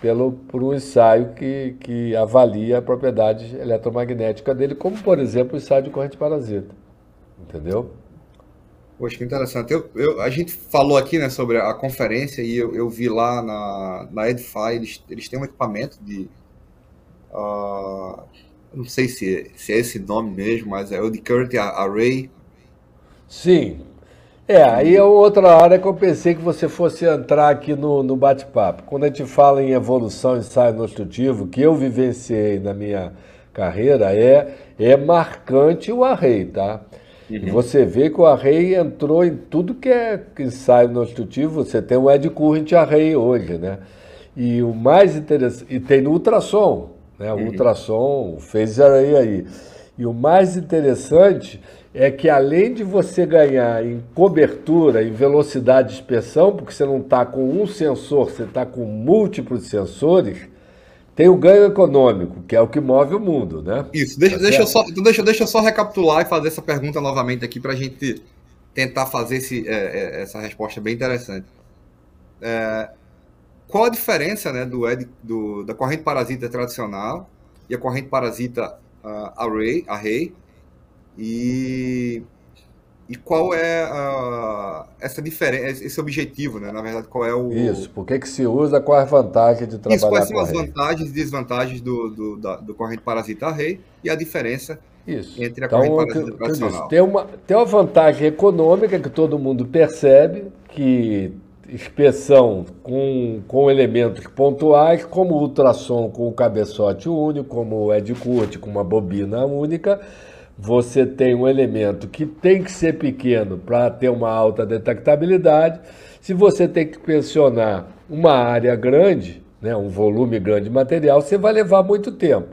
pelo, por um ensaio que, que avalia a propriedade eletromagnética dele, como por exemplo o ensaio de corrente parasita. Entendeu? Poxa, que interessante. Eu, eu, a gente falou aqui né, sobre a conferência e eu, eu vi lá na, na Edify, eles, eles têm um equipamento de. Uh, não sei se, se é esse nome mesmo, mas é o de Current Array. Sim. É, aí é outra área que eu pensei que você fosse entrar aqui no, no bate-papo. Quando a gente fala em evolução ensaio construtivo, que eu vivenciei na minha carreira, é, é marcante o array, tá? Uhum. Você vê que o array entrou em tudo que é ensaio construtivo. Você tem o Ed Current Array hoje, né? E o mais interessante. E tem no ultrassom, né? O uhum. ultrassom, fez array aí. E o mais interessante é que além de você ganhar em cobertura, em velocidade de dispersão, porque você não está com um sensor, você está com múltiplos sensores, tem o ganho econômico, que é o que move o mundo, né? Isso, deixa, tá deixa, eu, só, então deixa, deixa eu só recapitular e fazer essa pergunta novamente aqui para a gente tentar fazer esse, é, é, essa resposta bem interessante. É, qual a diferença né, do, do, da corrente parasita tradicional e a corrente parasita uh, array, array e e qual é a, essa diferença, esse objetivo, né? Na verdade, qual é o. Isso, por que, que se usa, qual é a vantagem de trabalhar Isso, quais são as vantagens e desvantagens do, do, da, do corrente parasita rei e a diferença Isso. entre a então, corrente parasita que, tradicional. tem, uma, tem uma vantagem econômica que todo mundo percebe, que inspeção com, com elementos pontuais, como ultrassom com o cabeçote único, como o Ed Curte com uma bobina única você tem um elemento que tem que ser pequeno para ter uma alta detectabilidade. Se você tem que pensionar uma área grande, né, um volume grande de material, você vai levar muito tempo.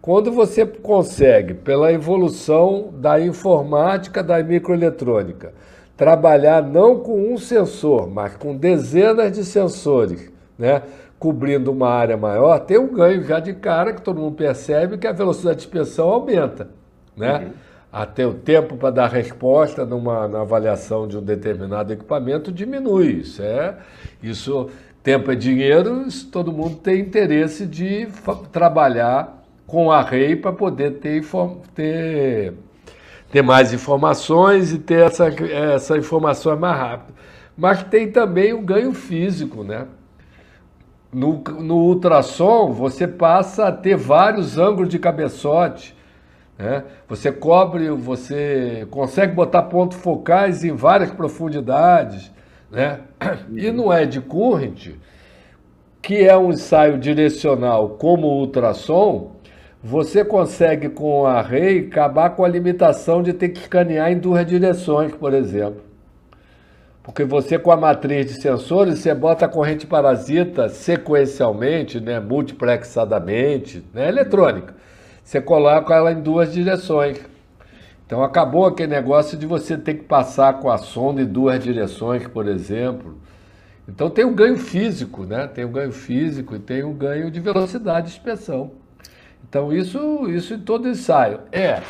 Quando você consegue, pela evolução da informática, da microeletrônica, trabalhar não com um sensor, mas com dezenas de sensores, né, cobrindo uma área maior, tem um ganho já de cara que todo mundo percebe que a velocidade de dispersão aumenta né? Uhum. Até o tempo para dar resposta numa na avaliação de um determinado equipamento diminui. Isso é, isso, tempo é dinheiro, isso, todo mundo tem interesse de trabalhar com array para poder ter, ter, ter mais informações e ter essa, essa informação mais rápido. Mas tem também o ganho físico, né? No, no ultrassom, você passa a ter vários ângulos de cabeçote né? Você cobre, você consegue botar pontos focais em várias profundidades. Né? E no Ed Current, que é um ensaio direcional como o ultrassom, você consegue com o array acabar com a limitação de ter que escanear em duas direções, por exemplo. Porque você com a matriz de sensores, você bota a corrente parasita sequencialmente, né, multiplexadamente, né, eletrônica você coloca ela em duas direções. Então acabou aquele negócio de você ter que passar com a sonda em duas direções, por exemplo. Então tem um ganho físico, né? Tem um ganho físico e tem um ganho de velocidade de inspeção. Então isso, isso em todo ensaio. É,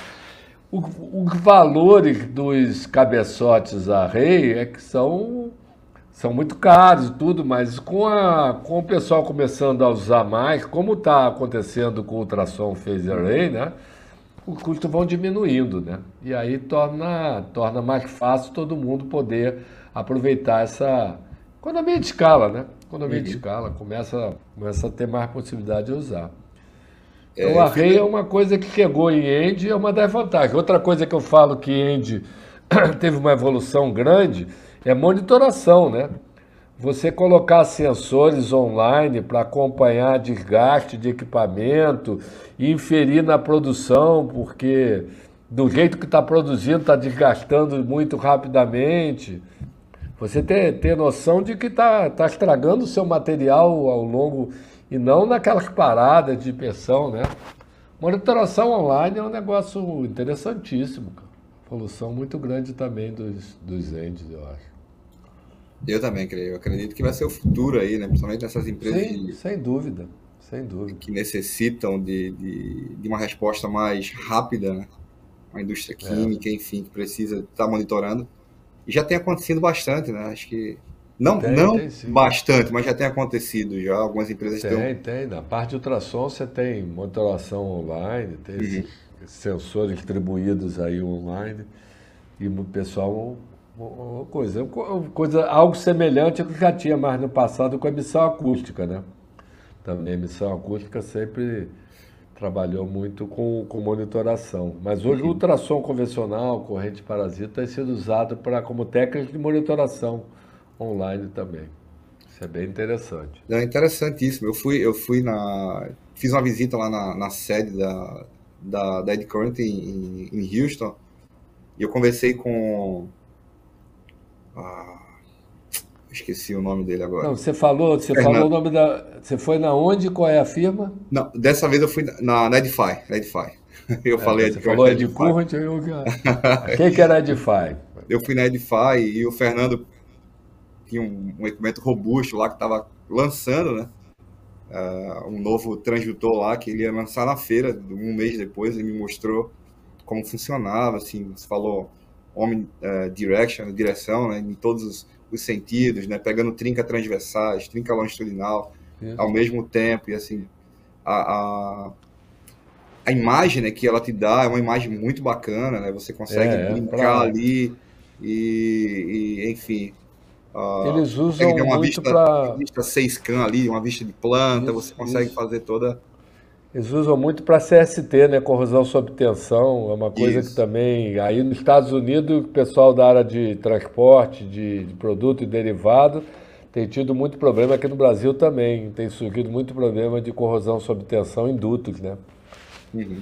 os valores dos cabeçotes a rei é que são são muito caros e tudo, mas com, a, com o pessoal começando a usar mais, como está acontecendo com o ultrassom phase array, né? Os custos vão diminuindo, né? E aí torna, torna mais fácil todo mundo poder aproveitar essa economia de escala, né? Economia uhum. de escala, começa, começa a ter mais possibilidade de usar. Então, é, o array é uma coisa que chegou em End é uma das vantagens. Outra coisa que eu falo que End teve uma evolução grande é monitoração, né? Você colocar sensores online para acompanhar desgaste de equipamento inferir na produção, porque do jeito que está produzindo está desgastando muito rapidamente. Você ter, ter noção de que está tá estragando o seu material ao longo e não naquelas paradas de pressão, né? Monitoração online é um negócio interessantíssimo, cara. Evolução muito grande também dos, dos ends, eu acho. Eu também creio. Eu acredito que vai ser o futuro aí, né? Principalmente nessas empresas. Sim, de... sem dúvida. Sem dúvida. Que necessitam de, de, de uma resposta mais rápida, né? A indústria é. química, é. enfim, que precisa estar tá monitorando. E já tem acontecido bastante, né? Acho que. Não, tem, não tem, bastante, mas já tem acontecido já. Algumas empresas tem. Tem, tem. Na parte de ultrassom você tem monitoração online, tem uhum. esses sensores distribuídos aí online. E o pessoal coisa, coisa, algo semelhante ao que já tinha mais no passado com a emissão acústica, né? Também a emissão acústica sempre trabalhou muito com, com monitoração. Mas hoje o ultrassom convencional, corrente parasita, tem sido usado pra, como técnica de monitoração online também. Isso é bem interessante. É interessantíssimo. Eu fui, eu fui na. Fiz uma visita lá na, na sede da, da, da Ed Current em, em Houston. E eu conversei com. Ah, Esqueci o nome dele agora. Não, você falou, você Fernando. falou o nome da. Você foi na onde? Qual é a firma? Não, dessa vez eu fui na, na Edify. Na Edify. Eu é, falei Você falou Ed Current, eu... Quem que era Edify? Eu fui na Edify e o Fernando tinha um, um equipamento robusto lá que estava lançando, né? Uh, um novo transdutor lá que ele ia lançar na feira, um mês depois, ele me mostrou como funcionava, assim, você falou Omni uh, Direction, direção, né, em todos os os sentidos, né? Pegando trinca transversais, trinca longitudinal Isso. ao mesmo tempo e assim a, a, a, imagem né, que ela te dá é uma imagem muito bacana, né? Você consegue é, é brincar pra... ali e, e enfim. Uh, Eles usam uma muito vista, para vista 6 ali, uma vista de planta, isso, você consegue isso. fazer toda eles usam muito para CST, né? Corrosão sob tensão, é uma coisa Isso. que também. Aí nos Estados Unidos, o pessoal da área de transporte, de, de, produto e derivado, tem tido muito problema. Aqui no Brasil também tem surgido muito problema de corrosão sob tensão em dutos, né? Uhum.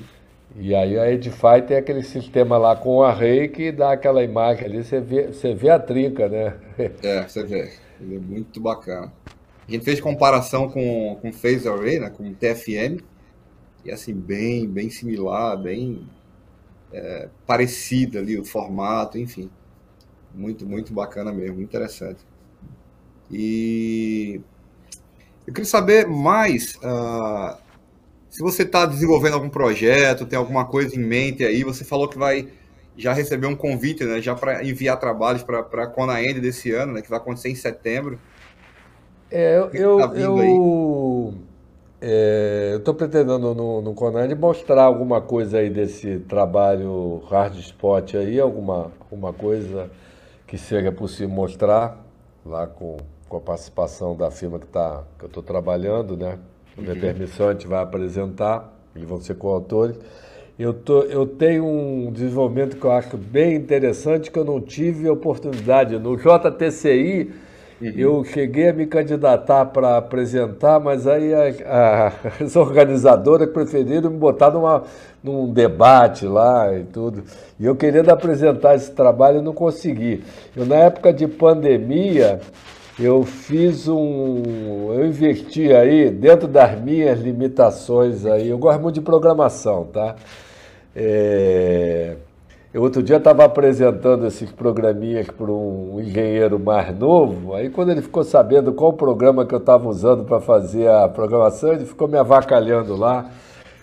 E aí a Edify tem aquele sistema lá com o array que dá aquela imagem ali, você vê, você vê a trinca, né? É, você vê. Ele é muito bacana. A gente fez comparação com, com Phase Array, né? Com TFM e assim, bem, bem similar, bem é, parecida ali o formato, enfim. Muito, muito bacana mesmo, interessante. E eu queria saber mais uh, se você está desenvolvendo algum projeto, tem alguma coisa em mente aí. Você falou que vai já receber um convite, né, já para enviar trabalhos para a Conaend desse ano, né, que vai acontecer em setembro. É, eu, eu, tá eu, é, eu estou pretendendo no, no Conan mostrar alguma coisa aí desse trabalho hard spot aí, alguma, alguma coisa que seja possível mostrar lá com, com a participação da firma que, tá, que eu estou trabalhando, né? Com minha uhum. permissão, a gente vai apresentar, eles vão ser coautores. Eu, tô, eu tenho um desenvolvimento que eu acho bem interessante, que eu não tive oportunidade. No JTCI, Uhum. Eu cheguei a me candidatar para apresentar, mas aí a, a, as organizadoras preferiram me botar numa, num debate lá e tudo. E eu querendo apresentar esse trabalho, não consegui. Eu, na época de pandemia, eu fiz um. Eu investi aí, dentro das minhas limitações aí, eu gosto muito de programação, tá? É, eu outro dia estava apresentando esses programinhas para um engenheiro mais novo, aí quando ele ficou sabendo qual programa que eu estava usando para fazer a programação, ele ficou me avacalhando lá.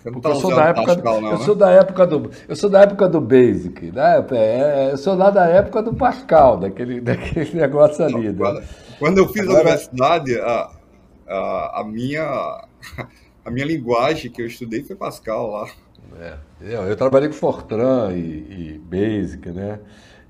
Porque tá eu sou da época, Pascal, não, eu né? sou da época do, eu sou da época do Basic, né? É, é, eu sou lá da época do Pascal, daquele, daquele negócio ali. Não, quando, né? quando, eu fiz Agora, a universidade, a, a, a minha a minha linguagem que eu estudei foi Pascal lá. É. Eu trabalhei com Fortran e, e Basic, né?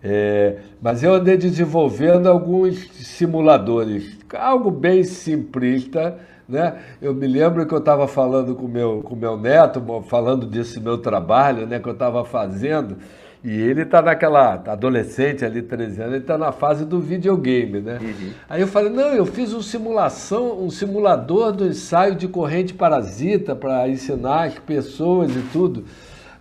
É, mas eu andei desenvolvendo alguns simuladores, algo bem simplista, né? Eu me lembro que eu estava falando com meu, o com meu neto, falando desse meu trabalho, né, que eu estava fazendo, e ele está naquela adolescente ali, 13 anos, ele está na fase do videogame, né? Uhum. Aí eu falei, não, eu fiz uma simulação, um simulador do ensaio de corrente parasita para ensinar as pessoas e tudo.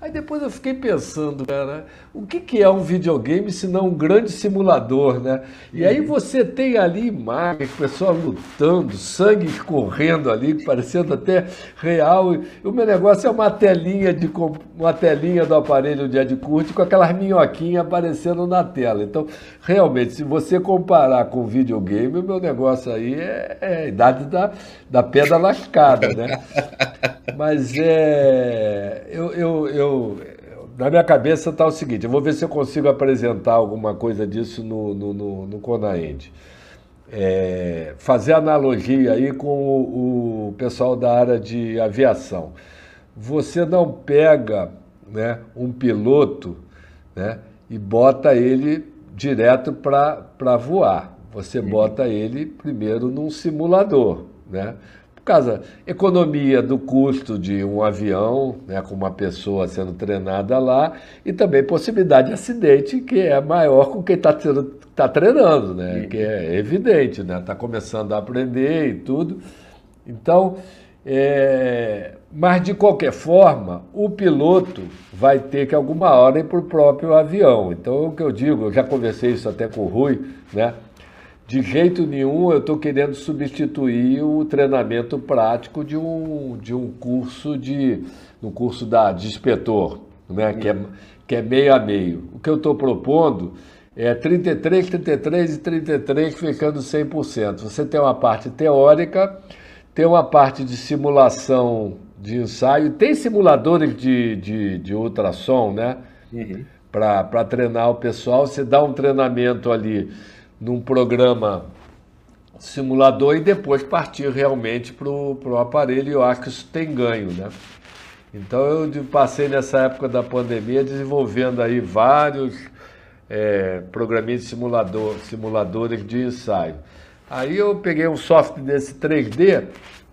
Aí depois eu fiquei pensando, cara, o que, que é um videogame se não um grande simulador, né? E aí uhum. você tem ali imagens, pessoal lutando, sangue correndo ali, parecendo até real. E o meu negócio é uma telinha de uma telinha do aparelho de Ed Curte com aquelas minhoquinhas aparecendo na tela. Então, realmente, se você comparar com videogame, o meu negócio aí é, é a idade da, da pedra lascada, né? Mas é. eu, eu, eu na minha cabeça está o seguinte: eu vou ver se eu consigo apresentar alguma coisa disso no, no, no, no Conaend. É, fazer analogia aí com o, o, pessoal da área de aviação. Você não pega né, um piloto né, e bota ele direto para voar. Você uhum. bota ele primeiro num simulador. Né? Por causa da economia do custo de um avião, né, com uma pessoa sendo treinada lá, e também possibilidade de acidente, que é maior com quem está tá treinando, né, que é evidente, está né, tá começando a aprender e tudo. Então, é, mas de qualquer forma, o piloto vai ter que alguma hora ir para o próprio avião. Então, o que eu digo, eu já conversei isso até com o Rui, né? De jeito nenhum eu estou querendo substituir o treinamento prático de um, de um curso de um curso da, de inspetor, né? que, é, que é meio a meio. O que eu estou propondo é 33, 33 e 33 ficando 100%. Você tem uma parte teórica, tem uma parte de simulação de ensaio, tem simuladores de, de, de ultrassom, né? Uhum. Para treinar o pessoal, você dá um treinamento ali num programa simulador e depois partir realmente para o aparelho. E eu acho que isso tem ganho, né? Então eu passei nessa época da pandemia desenvolvendo aí vários é, programinhas de simulador, simuladores de ensaio. Aí eu peguei um software desse 3D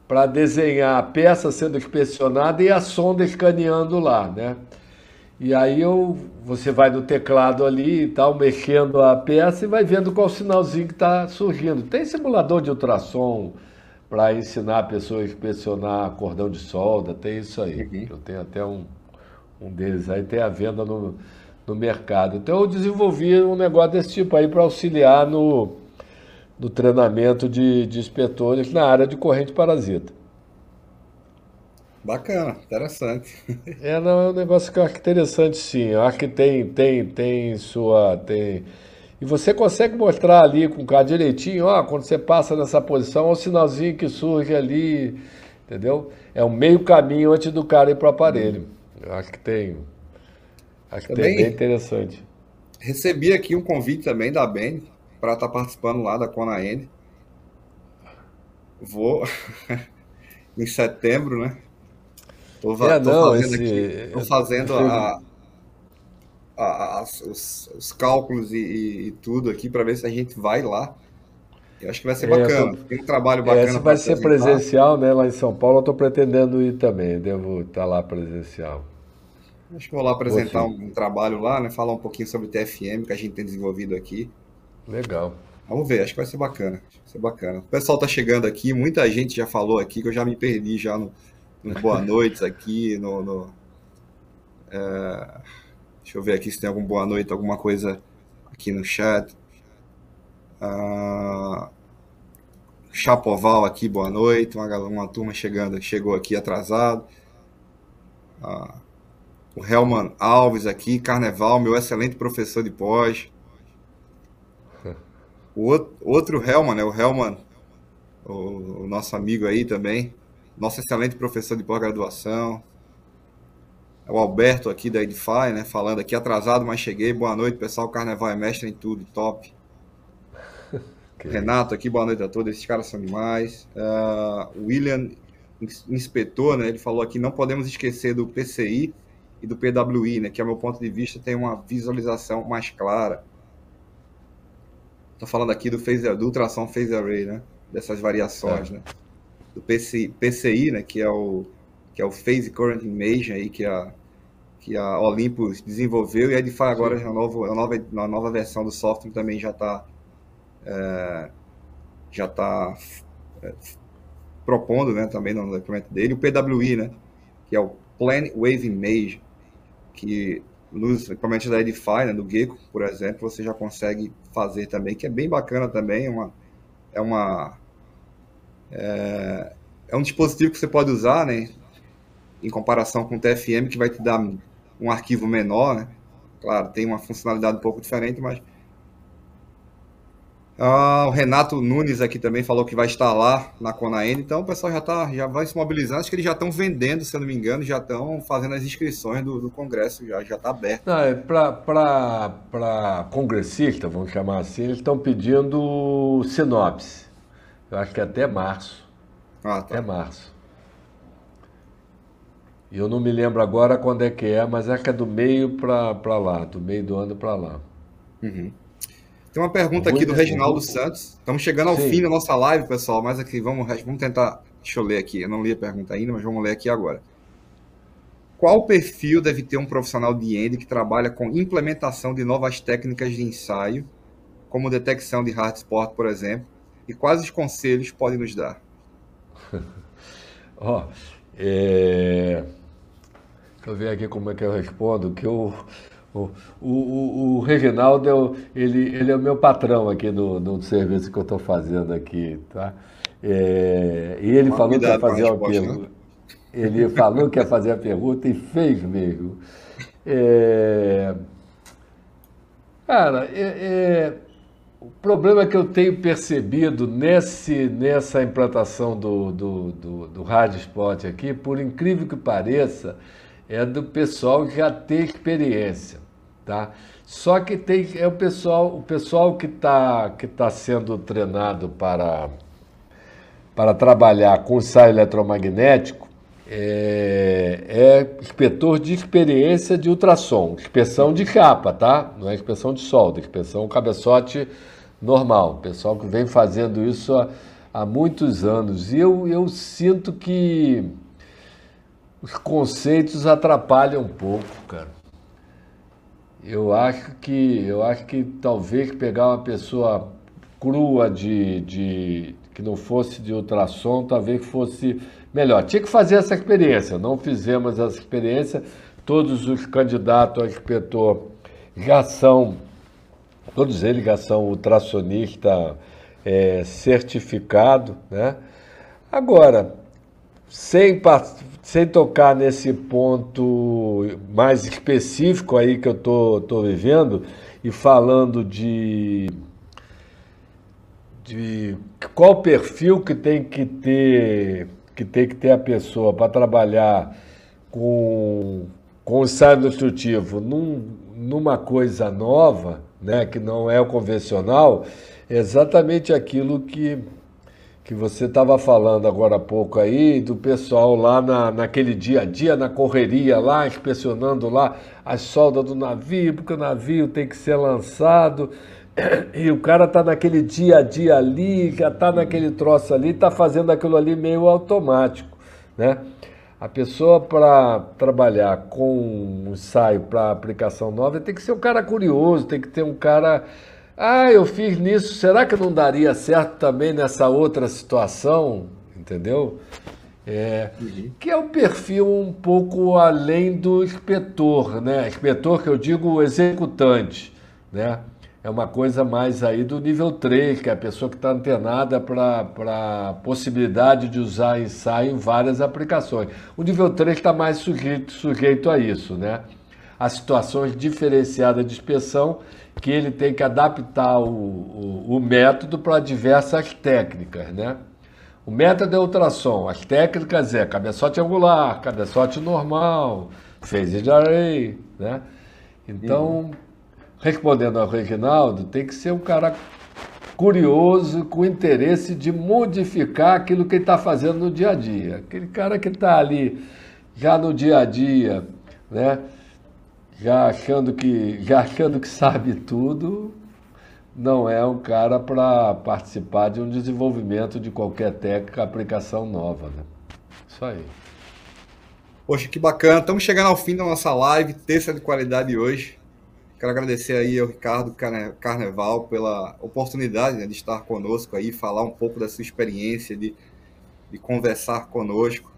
para desenhar a peça sendo inspecionada e a sonda escaneando lá, né? E aí eu, você vai no teclado ali e tal, mexendo a peça e vai vendo qual sinalzinho que está surgindo. Tem simulador de ultrassom para ensinar a pessoa a inspecionar cordão de solda, tem isso aí. Uhum. Eu tenho até um, um deles aí, tem a venda no, no mercado. Então eu desenvolvi um negócio desse tipo aí para auxiliar no, no treinamento de, de inspetores na área de corrente parasita. Bacana, interessante. É, não, é um negócio que eu acho interessante sim. Eu acho que tem, tem, tem sua. Tem... E você consegue mostrar ali com o cara direitinho, ó, quando você passa nessa posição, é o sinalzinho que surge ali, entendeu? É o meio caminho antes do cara ir para o aparelho. Eu acho que tem. Acho que também tem bem interessante. Recebi aqui um convite também da Ben para estar tá participando lá da Conaend. Vou em setembro, né? Tô, é, tô não, fazendo esse... aqui, tô fazendo a, a, a, os, os, cálculos e, e, e tudo aqui para ver se a gente vai lá. Eu acho que vai ser é, bacana. Tô... Tem um trabalho bacana. Essa vai ser presencial, né? Lá em São Paulo, eu estou pretendendo ir também. Devo estar tá lá presencial. Acho que vou lá apresentar um, um, trabalho lá, né? Falar um pouquinho sobre o TFM que a gente tem desenvolvido aqui. Legal. Vamos ver, acho que vai ser bacana. Vai ser bacana. O pessoal tá chegando aqui, muita gente já falou aqui que eu já me perdi já no, boa noites aqui, no. no é, deixa eu ver aqui se tem algum boa noite, alguma coisa aqui no chat. Uh, Chapoval aqui, boa noite. Uma, uma turma chegando, chegou aqui atrasado. Uh, o Helman Alves aqui, Carneval, meu excelente professor de pós. O outro, outro Helman, né? O Helman, o, o nosso amigo aí também nosso excelente professor de pós-graduação, é o Alberto aqui da Edify, né, falando aqui atrasado, mas cheguei. Boa noite, pessoal. Carnaval é mestre em tudo, top. Okay. Renato aqui, boa noite a todos. Esses caras são demais. Uh, William, inspetor, né, ele falou aqui: não podemos esquecer do PCI e do PWI, né, que, a meu ponto de vista, tem uma visualização mais clara. Estou falando aqui do, phase, do ultrassom phase array, né, dessas variações, é. né do PCI, PCI, né, que é o que é o Phase Current Imaging aí que a que a Olympus desenvolveu e a Edify agora já novo, a nova a nova versão do software também já está é, já está é, propondo, né, também no documento dele o PWI, né, que é o Plan Wave Image. que nos equipamentos da Edify, né, do Gecko, por exemplo, você já consegue fazer também, que é bem bacana também, é uma, é uma é, é um dispositivo que você pode usar, né, em comparação com o TFM, que vai te dar um arquivo menor, né, claro, tem uma funcionalidade um pouco diferente, mas ah, o Renato Nunes aqui também falou que vai estar lá na Conaend, então o pessoal já, tá, já vai se mobilizando. Acho que eles já estão vendendo, se eu não me engano, já estão fazendo as inscrições do, do Congresso, já está aberto. É Para congressista, vamos chamar assim, eles estão pedindo sinopse. Eu acho que até março. Ah, tá. Até março. E eu não me lembro agora quando é que é, mas é que é do meio para lá, do meio do ano para lá. Uhum. Tem uma pergunta aqui do Reginaldo Santos. Estamos chegando ao Sim. fim da nossa live, pessoal, mas aqui vamos, vamos tentar. Deixa eu ler aqui. Eu não li a pergunta ainda, mas vamos ler aqui agora. Qual perfil deve ter um profissional de END que trabalha com implementação de novas técnicas de ensaio, como detecção de hard spot, por exemplo, e quais os conselhos podem nos dar? Ó, oh, é... deixa eu ver aqui como é que eu respondo, que eu o, o, o, Reginaldo, ele, ele é o meu patrão aqui no, no serviço que eu estou fazendo aqui, tá? É, e ele falou que ia fazer uma pergunta. Né? Ele falou que ia fazer a pergunta e fez mesmo. É, cara, é, é, o problema que eu tenho percebido nesse, nessa implantação do, do, do, do Rádio Spot aqui, por incrível que pareça, é do pessoal que já tem experiência, tá? Só que tem é o pessoal, o pessoal que está que tá sendo treinado para para trabalhar com ensaio eletromagnético é, é inspetor de experiência de ultrassom, inspeção de capa, tá? Não é inspeção de solda, inspeção cabeçote normal. Pessoal que vem fazendo isso há, há muitos anos. E eu, eu sinto que os conceitos atrapalham um pouco, cara. Eu acho que eu acho que talvez pegar uma pessoa crua de, de que não fosse de ultrassom, talvez fosse melhor. Tinha que fazer essa experiência. Não fizemos essa experiência. Todos os candidatos a inspetor já são, todos eles já são ultrassonista é, certificado, né? Agora, sem sem tocar nesse ponto mais específico aí que eu tô, tô vivendo e falando de, de qual perfil que tem que ter que tem que ter a pessoa para trabalhar com, com o ensaio instrutivo num, numa coisa nova, né, que não é o convencional, é exatamente aquilo que que você estava falando agora há pouco aí, do pessoal lá na, naquele dia a dia, na correria lá, inspecionando lá as soldas do navio, porque o navio tem que ser lançado, e o cara está naquele dia a dia ali, já está naquele troço ali, está fazendo aquilo ali meio automático, né? A pessoa para trabalhar com um ensaio para aplicação nova tem que ser um cara curioso, tem que ter um cara ah, eu fiz nisso, será que não daria certo também nessa outra situação? Entendeu? É, uhum. Que é um perfil um pouco além do inspetor, né? Inspetor que eu digo executante, né? É uma coisa mais aí do nível 3, que é a pessoa que está antenada para a possibilidade de usar ensaio em várias aplicações. O nível 3 está mais sujeito, sujeito a isso, né? A situações diferenciadas de inspeção que ele tem que adaptar o, o, o método para diversas técnicas, né? O método é ultrassom, as técnicas é cabeçote angular, cabeçote normal, phase de array, né? Então, uhum. Respondendo ao Reginaldo, tem que ser um cara curioso, com interesse de modificar aquilo que ele está fazendo no dia a dia. Aquele cara que está ali já no dia a dia, né? já achando que, já achando que sabe tudo, não é um cara para participar de um desenvolvimento de qualquer técnica, aplicação nova. Né? Isso aí. Poxa, que bacana. Estamos chegando ao fim da nossa live, terça de qualidade hoje. Quero agradecer aí ao Ricardo Carneval pela oportunidade né, de estar conosco aí, falar um pouco da sua experiência, de, de conversar conosco.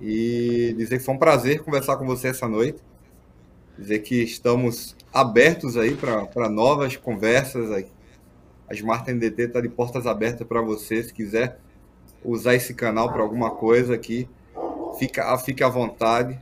E dizer que foi um prazer conversar com você essa noite. Dizer que estamos abertos aí para novas conversas. Aí. A Smart NDT está de portas abertas para você. Se quiser usar esse canal para alguma coisa aqui, fica, fique à vontade.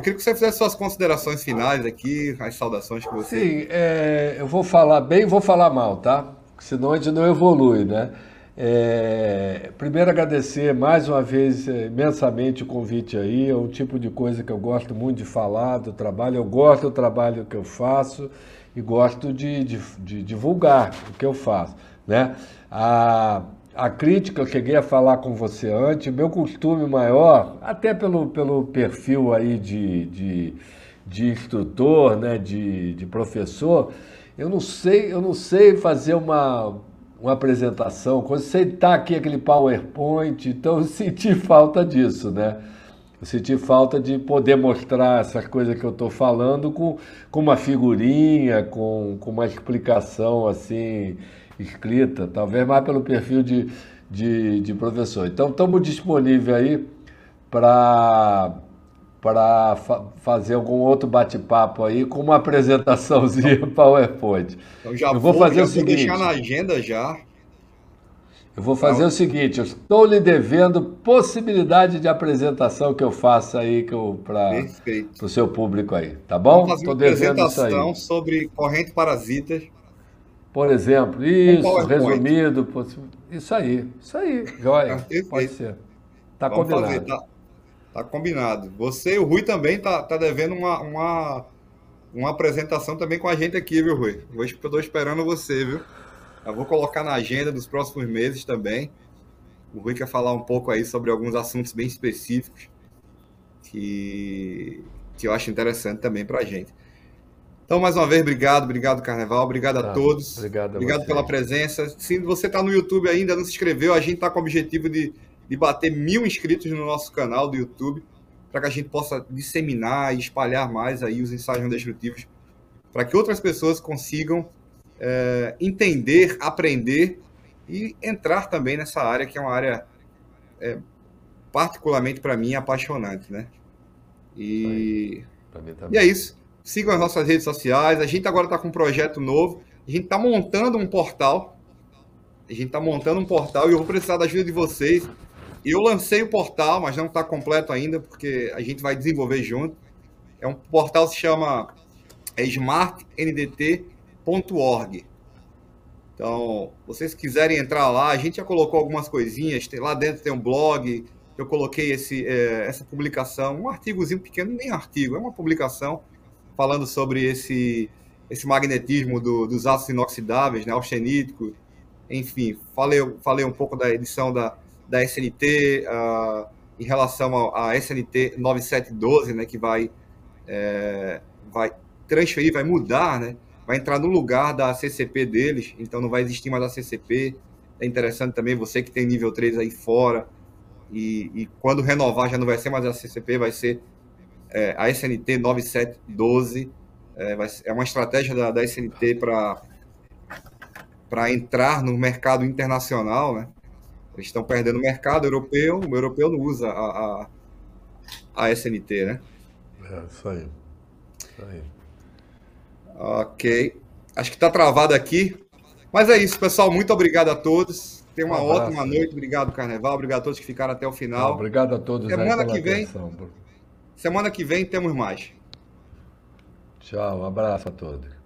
Eu queria que você fizesse suas considerações finais aqui, as saudações que você. Sim, é, eu vou falar bem vou falar mal, tá? Senão a gente não evolui, né? É, primeiro agradecer mais uma vez é, imensamente o convite aí, é um tipo de coisa que eu gosto muito de falar do trabalho, eu gosto do trabalho que eu faço e gosto de, de, de divulgar o que eu faço, né? A, a crítica, eu cheguei a falar com você antes, meu costume maior, até pelo, pelo perfil aí de, de, de instrutor, né, de, de professor, eu não sei, eu não sei fazer uma, uma apresentação, quando você está aqui aquele PowerPoint, então eu senti falta disso, né? Eu senti falta de poder mostrar essas coisas que eu estou falando com, com uma figurinha, com, com uma explicação assim escrita, talvez mais pelo perfil de, de, de professor. Então, estamos disponíveis aí para para fa fazer algum outro bate-papo aí com uma apresentaçãozinha PowerPoint. Então já eu vou, vou fazer já o seguinte. deixar na agenda já. Eu vou fazer então, o seguinte, eu estou lhe devendo possibilidade de apresentação que eu faça aí para o seu público aí, tá bom? Estou devendo isso aí. sobre corrente parasitas por exemplo, isso, resumido, isso aí, isso aí, joia, ah, pode ser. Está combinado. Fazer, tá, tá, combinado. Você e o Rui também tá, tá devendo uma, uma, uma apresentação também com a gente aqui, viu, Rui? Eu estou esperando você, viu? Eu vou colocar na agenda dos próximos meses também. O Rui quer falar um pouco aí sobre alguns assuntos bem específicos que, que eu acho interessante também para a gente. Então, mais uma vez, obrigado, obrigado, Carnaval, obrigado a tá, todos. Obrigado, a obrigado pela presença. Se você está no YouTube ainda, não se inscreveu, a gente está com o objetivo de, de bater mil inscritos no nosso canal do YouTube, para que a gente possa disseminar e espalhar mais aí os ensaios não destrutivos, para que outras pessoas consigam é, entender, aprender e entrar também nessa área, que é uma área é, particularmente para mim apaixonante, né? E, e é isso. Sigam as nossas redes sociais. A gente agora está com um projeto novo. A gente está montando um portal. A gente está montando um portal e eu vou precisar da ajuda de vocês. Eu lancei o portal, mas não está completo ainda, porque a gente vai desenvolver junto. É um portal que se chama é smartndt.org. Então, vocês quiserem entrar lá, a gente já colocou algumas coisinhas. Tem, lá dentro tem um blog. Eu coloquei esse, é, essa publicação, um artigozinho pequeno, nem artigo, é uma publicação falando sobre esse, esse magnetismo do, dos aços inoxidáveis, né, austenítico, enfim, falei, falei um pouco da edição da, da SNT uh, ah, em relação à SNT 9712, né, que vai, é, vai transferir, vai mudar, né, vai entrar no lugar da CCP deles, então não vai existir mais a CCP. É interessante também você que tem nível 3 aí fora, e, e quando renovar já não vai ser mais a CCP, vai ser é, a SNT 9712 é, vai, é uma estratégia da, da SNT para entrar no mercado internacional, né? Eles estão perdendo o mercado europeu, o europeu não usa a, a, a SNT, né? É, isso aí. Isso aí. Ok. Acho que está travado aqui. Mas é isso, pessoal. Muito obrigado a todos. Tenha uma um ótima noite. Obrigado, Carnaval. Obrigado a todos que ficaram até o final. obrigado a todos. Semana que vem. Atenção. Semana que vem temos mais. Tchau, um abraço a todos.